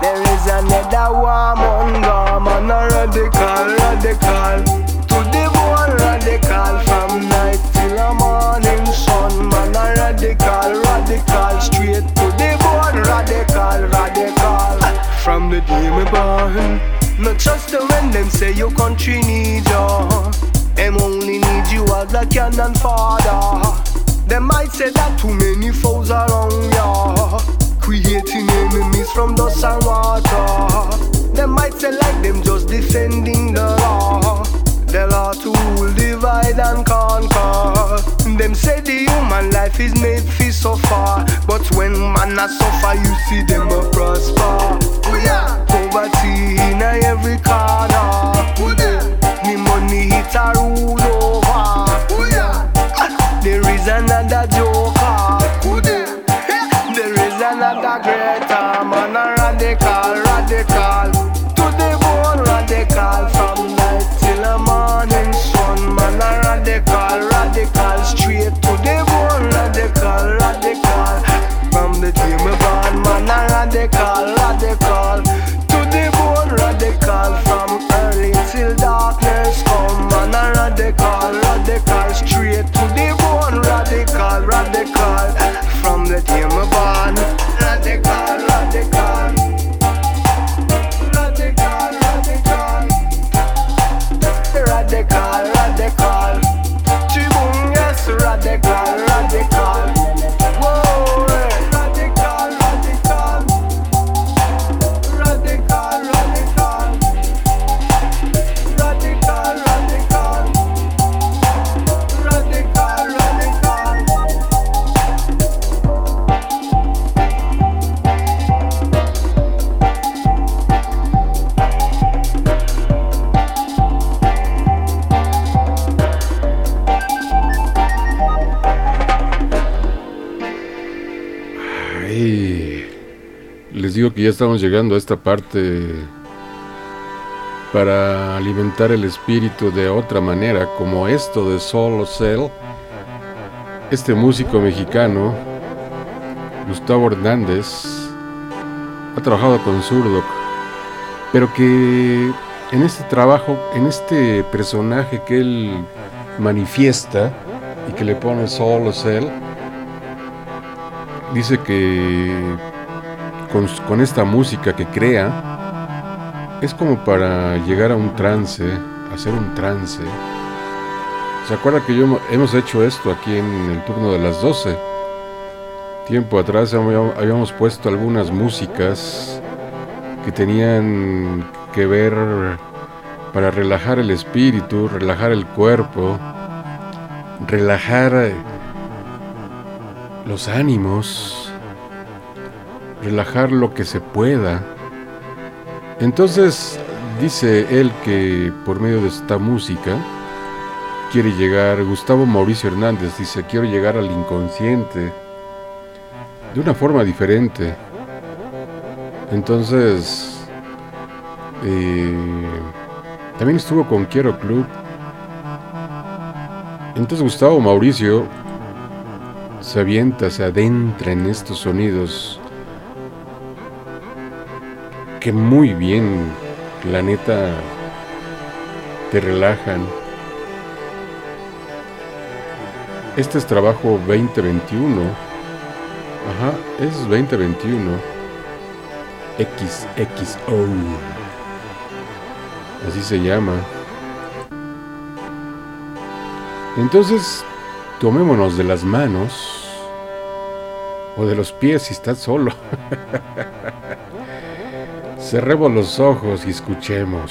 There is another warmonger. Man, a radical, radical. The day me born. Not just the when them say your country need you. Them only need you as a cannon father. Them might say that too many foes around ya. Creating enemies from dust and water. Them might say like them just defending the law. The law to rule, divide and conquer. Them say the human life is made for suffer. But when man a suffer, you see them a prosper. Poverty in every corner. Me money hit a rule over. There is another joker. There is another greater que ya estamos llegando a esta parte para alimentar el espíritu de otra manera, como esto de Solo Cell. Este músico mexicano, Gustavo Hernández, ha trabajado con Zurdok, pero que en este trabajo, en este personaje que él manifiesta y que le pone Solo Cell, dice que con, esta música que crea, es como para llegar a un trance, hacer un trance. ¿Se acuerda que yo hemos hecho esto aquí en el turno de las 12? Tiempo atrás habíamos habíamos puesto algunas músicas que tenían que ver para relajar el espíritu, relajar el cuerpo, relajar eh, los ánimos, relajar lo que se pueda. Entonces dice él que por medio de esta música quiere llegar, Gustavo Mauricio Hernández dice, quiero llegar al inconsciente de una forma diferente. Entonces, eh, también estuvo con Quiero Club. Entonces Gustavo Mauricio se avienta, se adentra en estos sonidos que muy bien, la neta, te relajan. Este es trabajo 2021. Ajá, es 2021. XXO. Así se llama. Entonces, tomémonos de las manos o de los pies si estás solo. Cerremos los ojos y escuchemos.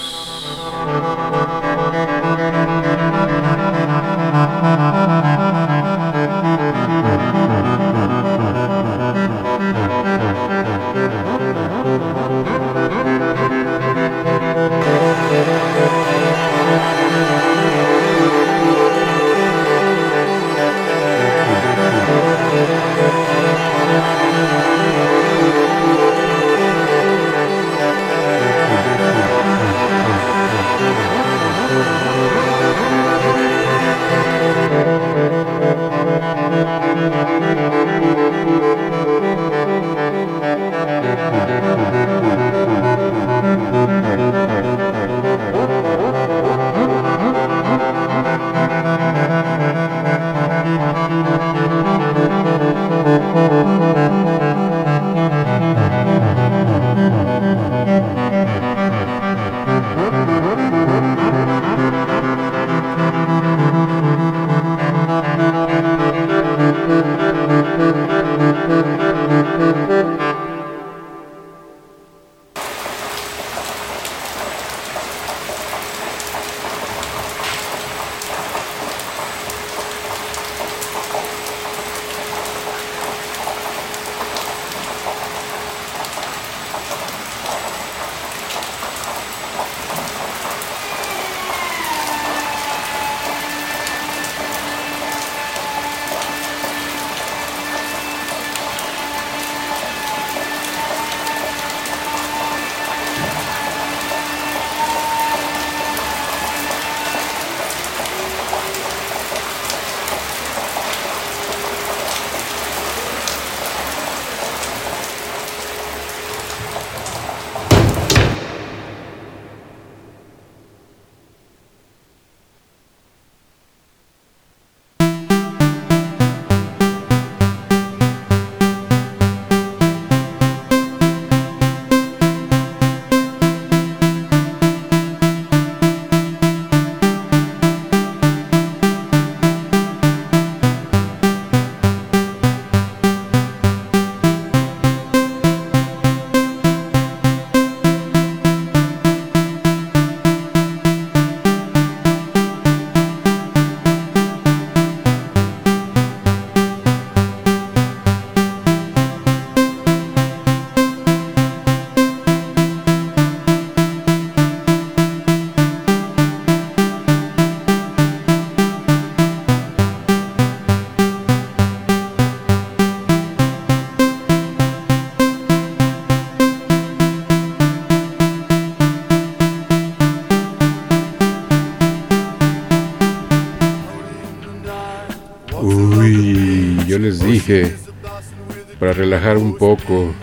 Relajar un poco.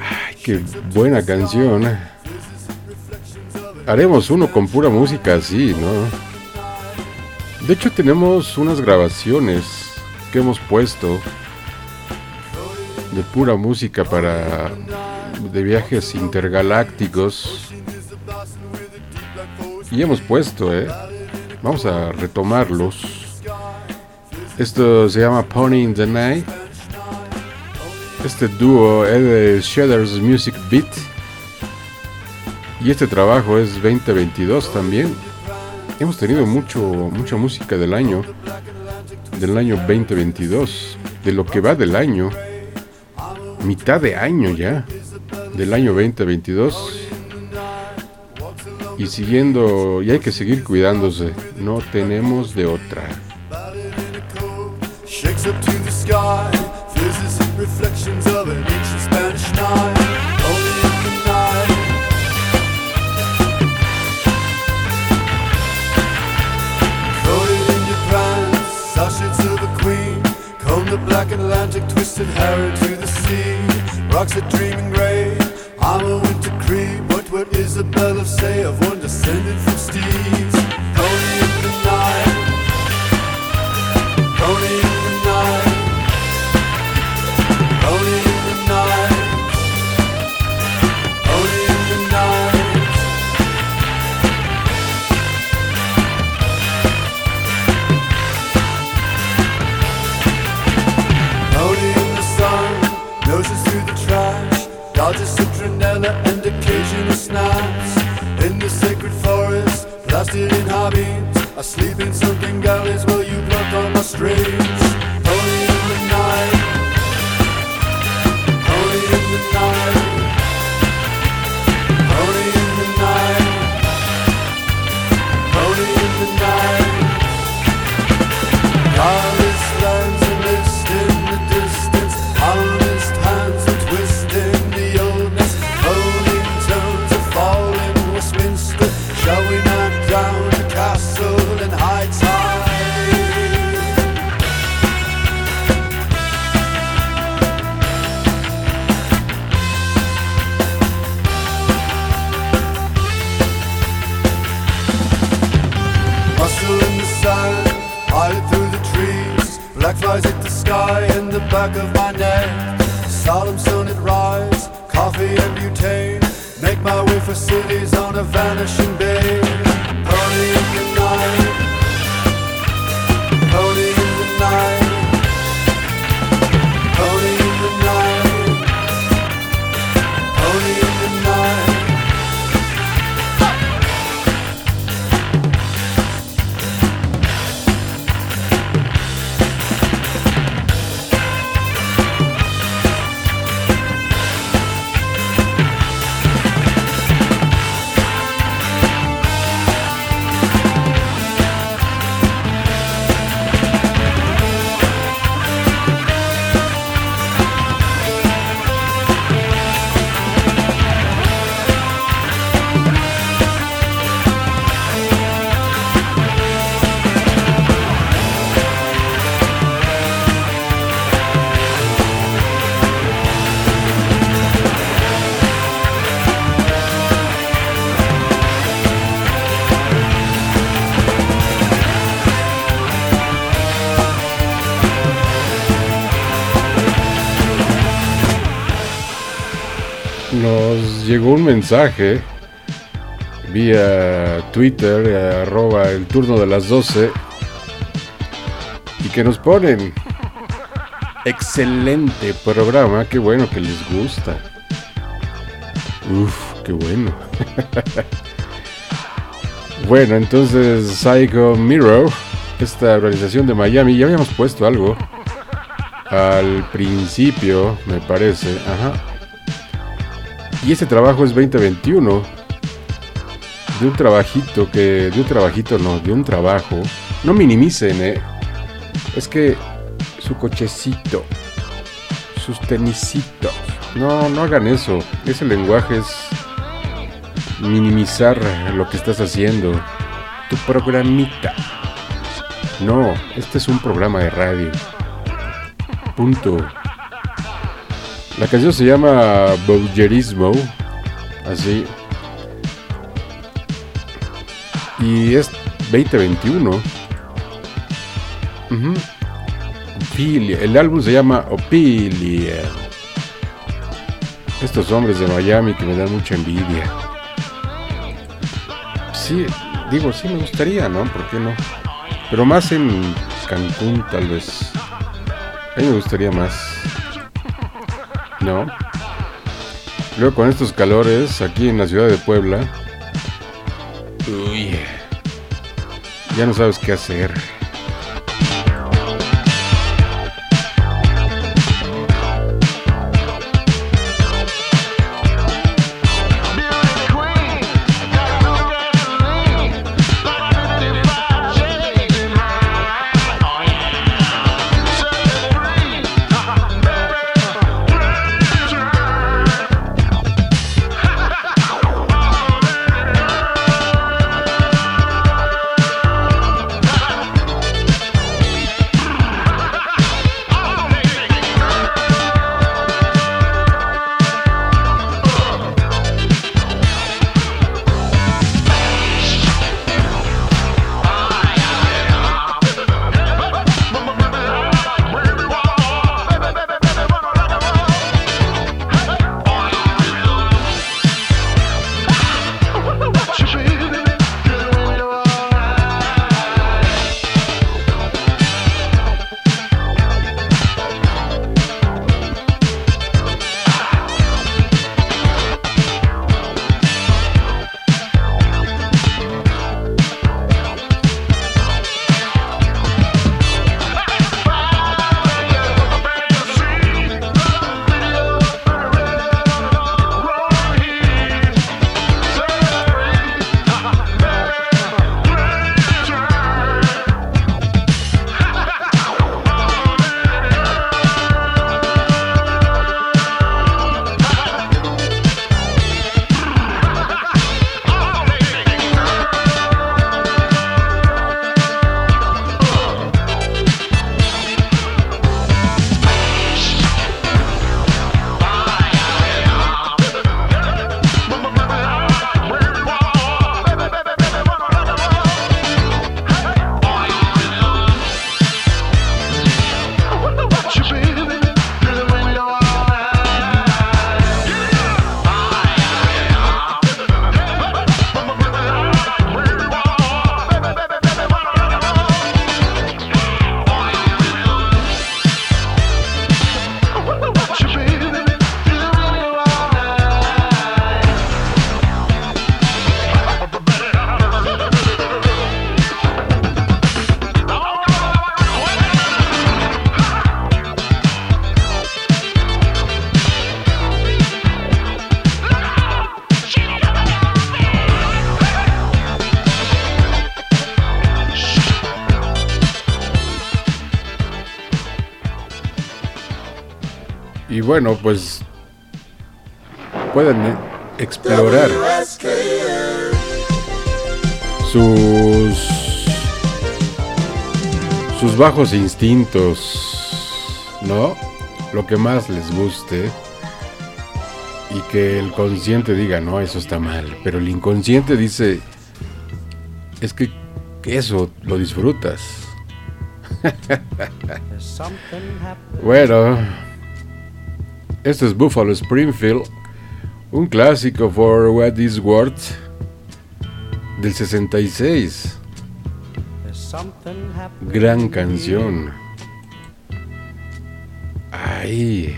Ay, qué buena canción. Haremos uno con pura música así, ¿no? De hecho tenemos unas grabaciones que hemos puesto de pura música para de viajes intergalácticos. Y hemos puesto, ¿eh? Vamos a retomarlos. Esto se llama Pony in the Night. Este dúo es de Shaders Music Beat. Y este trabajo es 2022 también. Hemos tenido mucho, mucha música del año. Del año 2022. De lo que va del año. Mitad de año ya. Del año 2022 y siguiendo, y hay que seguir cuidándose, no tenemos de otra. Black Atlantic, twisted into the sea. Rocks gray. I'm a winter creep. What would Isabella say of one descended from? Only in the night. Blasted in hobbies, asleep in sunken galleys while you pluck on my strings. Black flies hit the sky in the back of my neck. Solemn sun it rise, coffee and butane. Make my way for cities on a vanishing bay. Llegó un mensaje vía Twitter, arroba el turno de las 12, y que nos ponen, excelente programa, qué bueno que les gusta. Uf, qué bueno. bueno, entonces Psycho Mirror, esta organización de Miami, ya habíamos puesto algo al principio, me parece, ajá. Y este trabajo es 2021. De un trabajito que. De un trabajito, no, de un trabajo. No minimicen, eh. Es que su cochecito. Sus tenisitos. No, no hagan eso. Ese lenguaje es minimizar lo que estás haciendo. Tu programita. No, este es un programa de radio. punto. La canción se llama Bougerismo, así. Y es 2021. Ujú. Ophelia. El álbum se llama Ophelia. Estos hombres de Miami que me dan mucha envidia. Sí, digo, sí me gustaría, ¿no? ¿Por qué no? Pero más en Cancún, tal vez. A mí me gustaría más. ¿No? Luego con estos calores aquí en la ciudad de Puebla. Uy. Ya no sabes qué hacer. Bueno, pues pueden eh, explorar sus sus bajos instintos, ¿no? Lo que más les guste y que el consciente diga, "No, eso está mal", pero el inconsciente dice, "Es que eso lo disfrutas." bueno, esto es Buffalo Springfield, un clásico for What Is Worth del 66. Gran canción. Ay.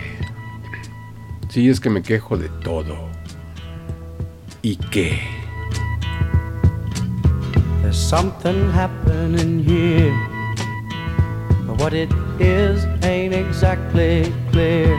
Sí, es que me quejo de todo. ¿Y qué? There's something happening here. But what it is ain't exactly clear.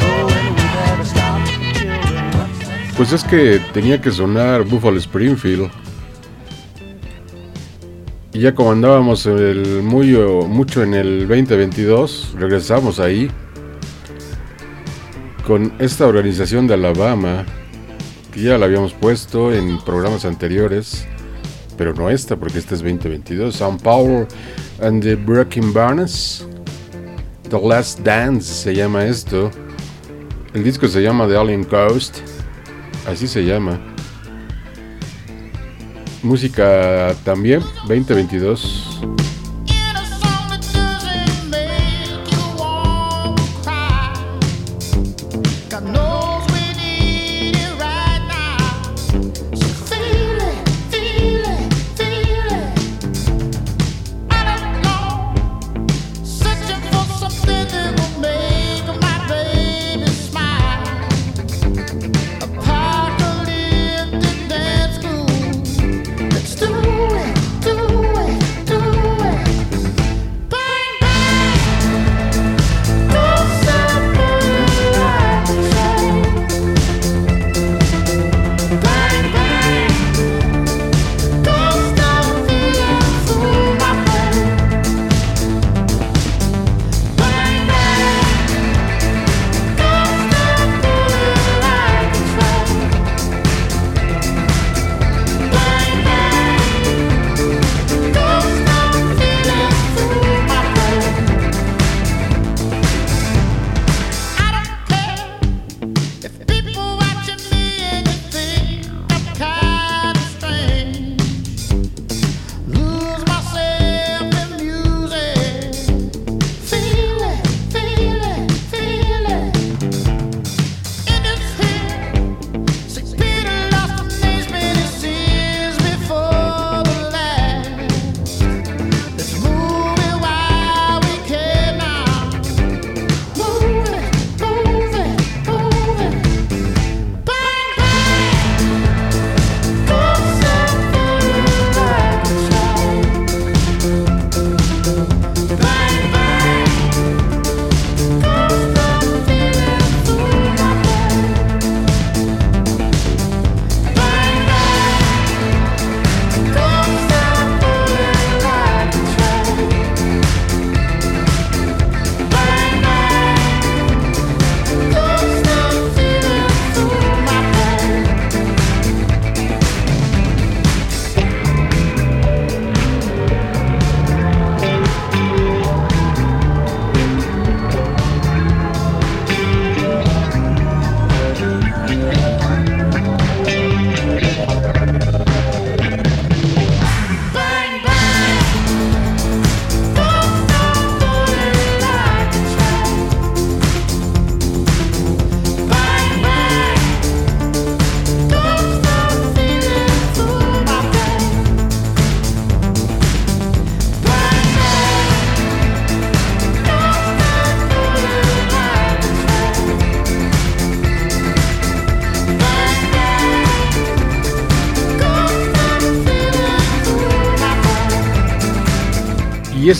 Pues es que tenía que sonar Buffalo Springfield. Y ya como andábamos el muy, mucho en el 2022, regresamos ahí con esta organización de Alabama, que ya la habíamos puesto en programas anteriores, pero no esta, porque este es 2022. San Paulo and the Breaking Barnes, The Last Dance se llama esto. El disco se llama The Alien Coast. Así se llama. Música también 2022.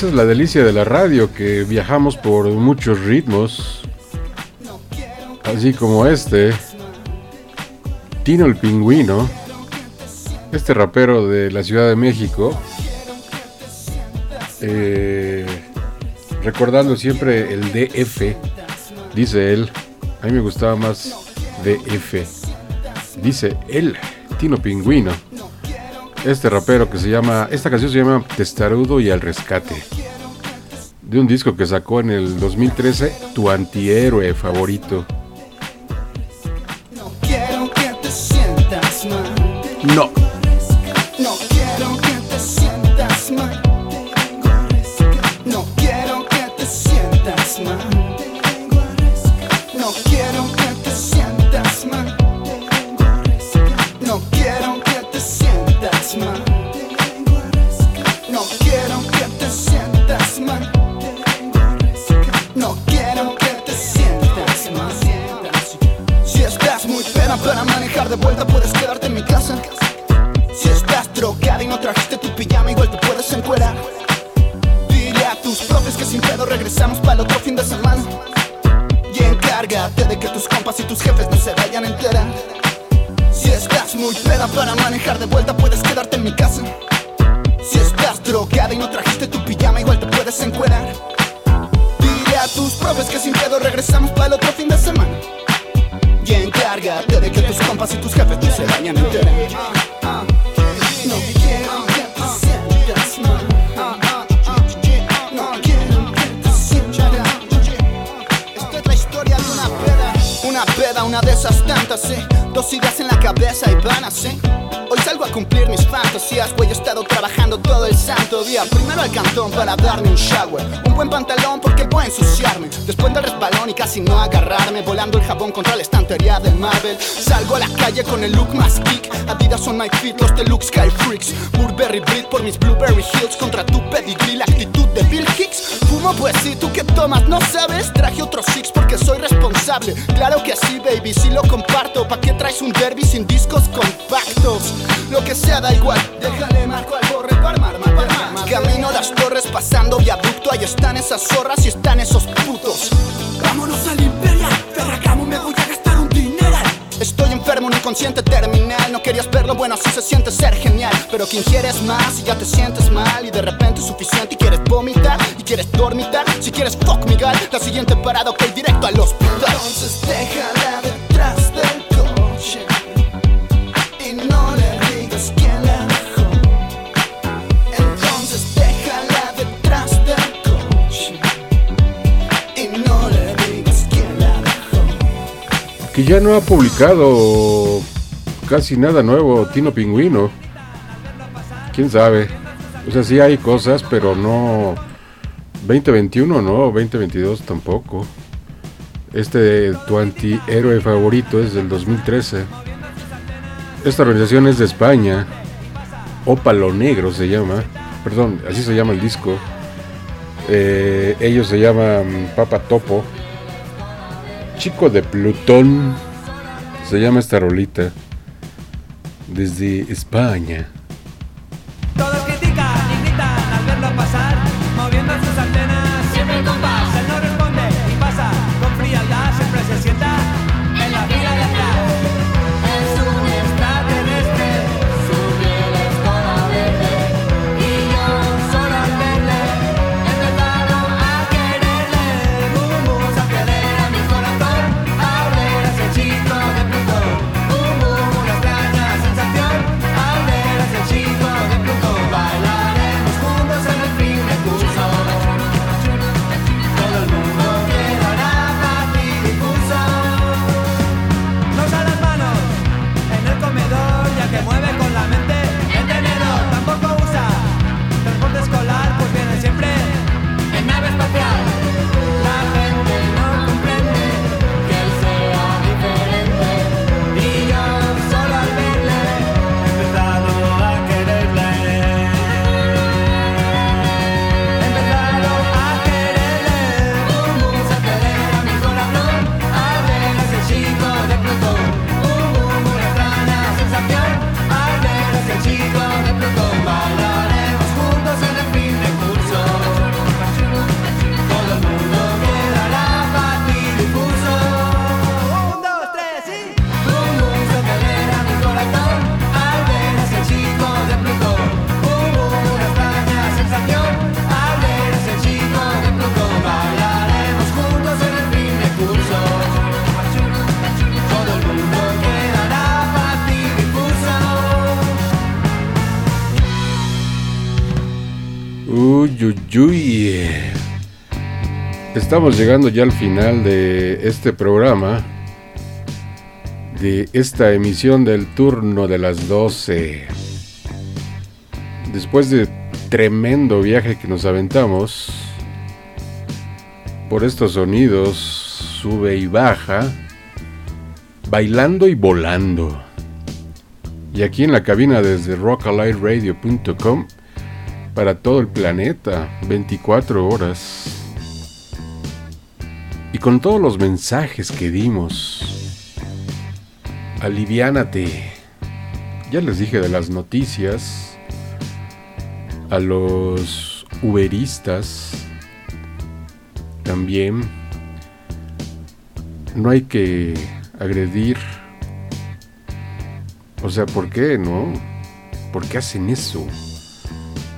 Esa es la delicia de la radio, que viajamos por muchos ritmos, así como este, Tino el Pingüino, este rapero de la Ciudad de México, eh, recordando siempre el DF, dice él, a mí me gustaba más DF, dice él, Tino Pingüino este rapero que se llama, esta canción se llama Testarudo y al rescate. De un disco que sacó en el 2013, Tu antihéroe favorito. No quiero que te sientas mal. No. No y están esos putos. Vámonos al Imperial, Ferragamo, me voy a gastar un dineral. Estoy enfermo, un inconsciente terminal. No querías verlo, bueno, así se siente ser genial. Pero quien quieres más y ya te sientes mal. Y de repente es suficiente y quieres vomitar. Y quieres dormitar. Si quieres fuck mi gal, la siguiente parada, ok, directo al hospital. Entonces déjala detrás Que ya no ha publicado casi nada nuevo Tino Pingüino. Quién sabe. O sea, sí hay cosas, pero no. 2021 no, 2022 tampoco. Este, tu antihéroe favorito, es del 2013. Esta organización es de España. Ópalo Negro se llama. Perdón, así se llama el disco. Eh, ellos se llaman Papa Topo. Chico de Plutón. Se llama esta rolita. Desde España. Estamos llegando ya al final de este programa, de esta emisión del turno de las 12. Después de tremendo viaje que nos aventamos por estos sonidos, sube y baja, bailando y volando. Y aquí en la cabina desde rockalightradio.com para todo el planeta, 24 horas. Con todos los mensajes que dimos. Aliviánate. Ya les dije de las noticias. A los uberistas. También. No hay que agredir. O sea, ¿por qué no? ¿Por qué hacen eso?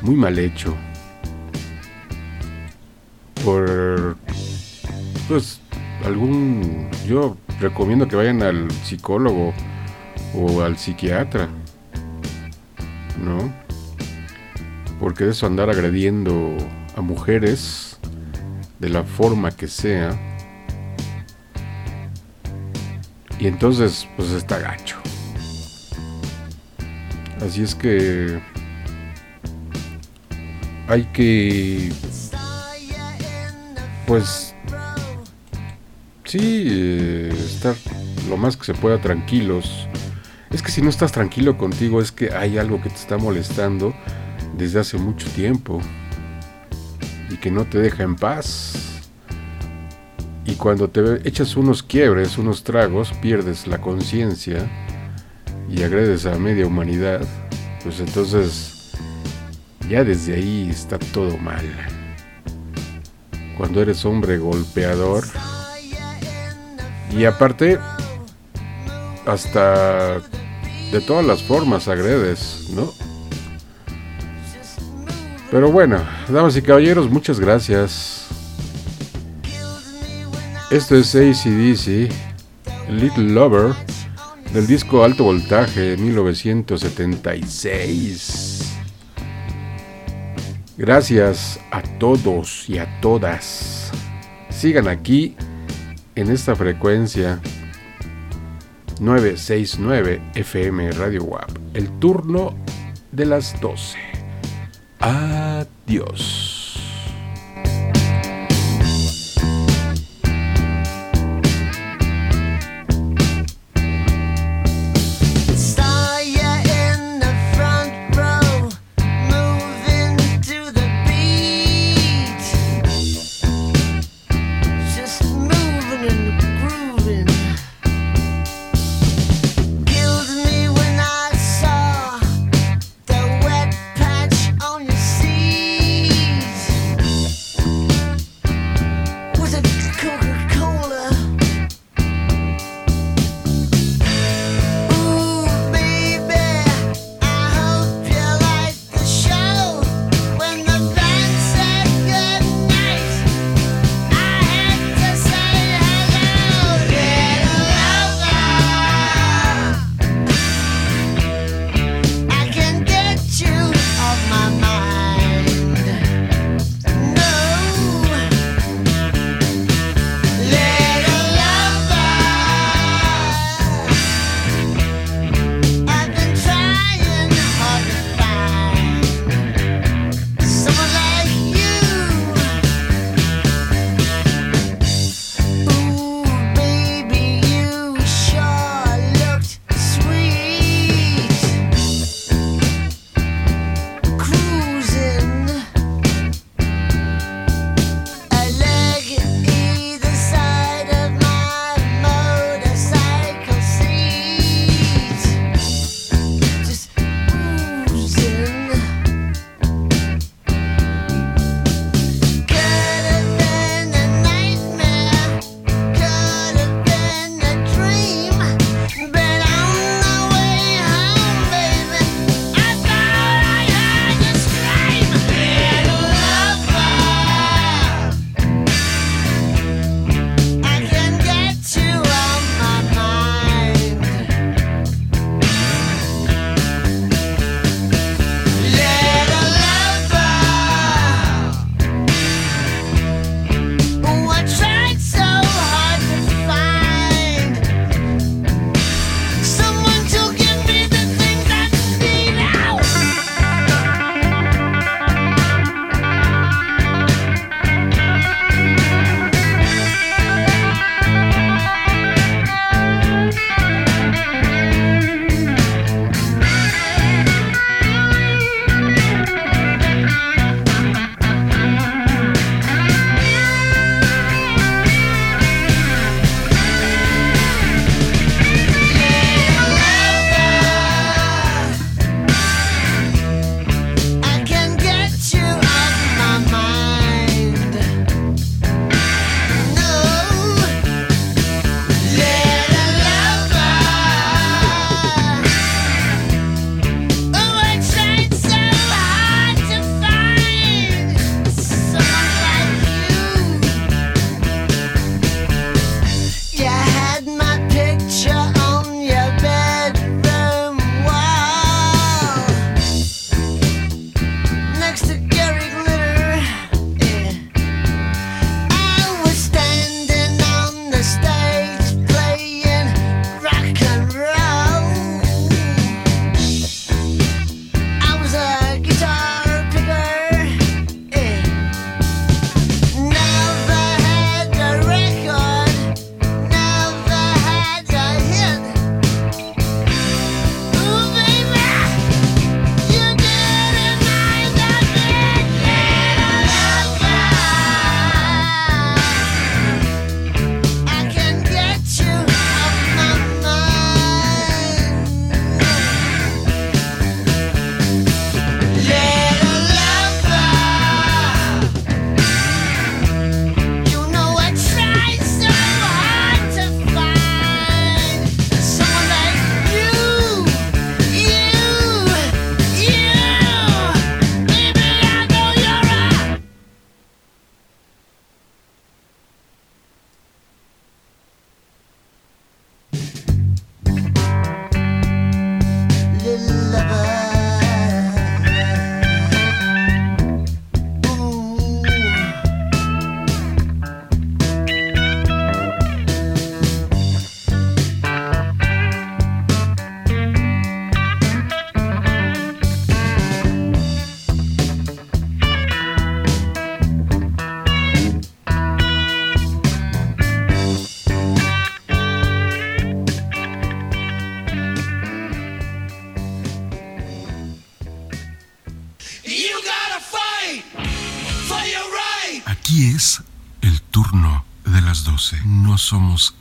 Muy mal hecho. Por pues algún yo recomiendo que vayan al psicólogo o al psiquiatra no porque eso andar agrediendo a mujeres de la forma que sea. Y entonces pues está gacho. Así es que hay que pues sí, eh, estar lo más que se pueda tranquilos. Es que si no estás tranquilo contigo es que hay algo que te está molestando desde hace mucho tiempo y que no te deja en paz. Y cuando te echas unos quiebres, unos tragos, pierdes la conciencia y agredes a media humanidad, pues entonces ya desde ahí está todo mal. Cuando eres hombre golpeador, y aparte, hasta de todas las formas agredes, ¿no? Pero bueno, damas y caballeros, muchas gracias. Esto es ACDC, Little Lover, del disco Alto Voltaje 1976. Gracias a todos y a todas. Sigan aquí en esta frecuencia 969 FM Radio WAP. El turno de las 12. Adiós. Somos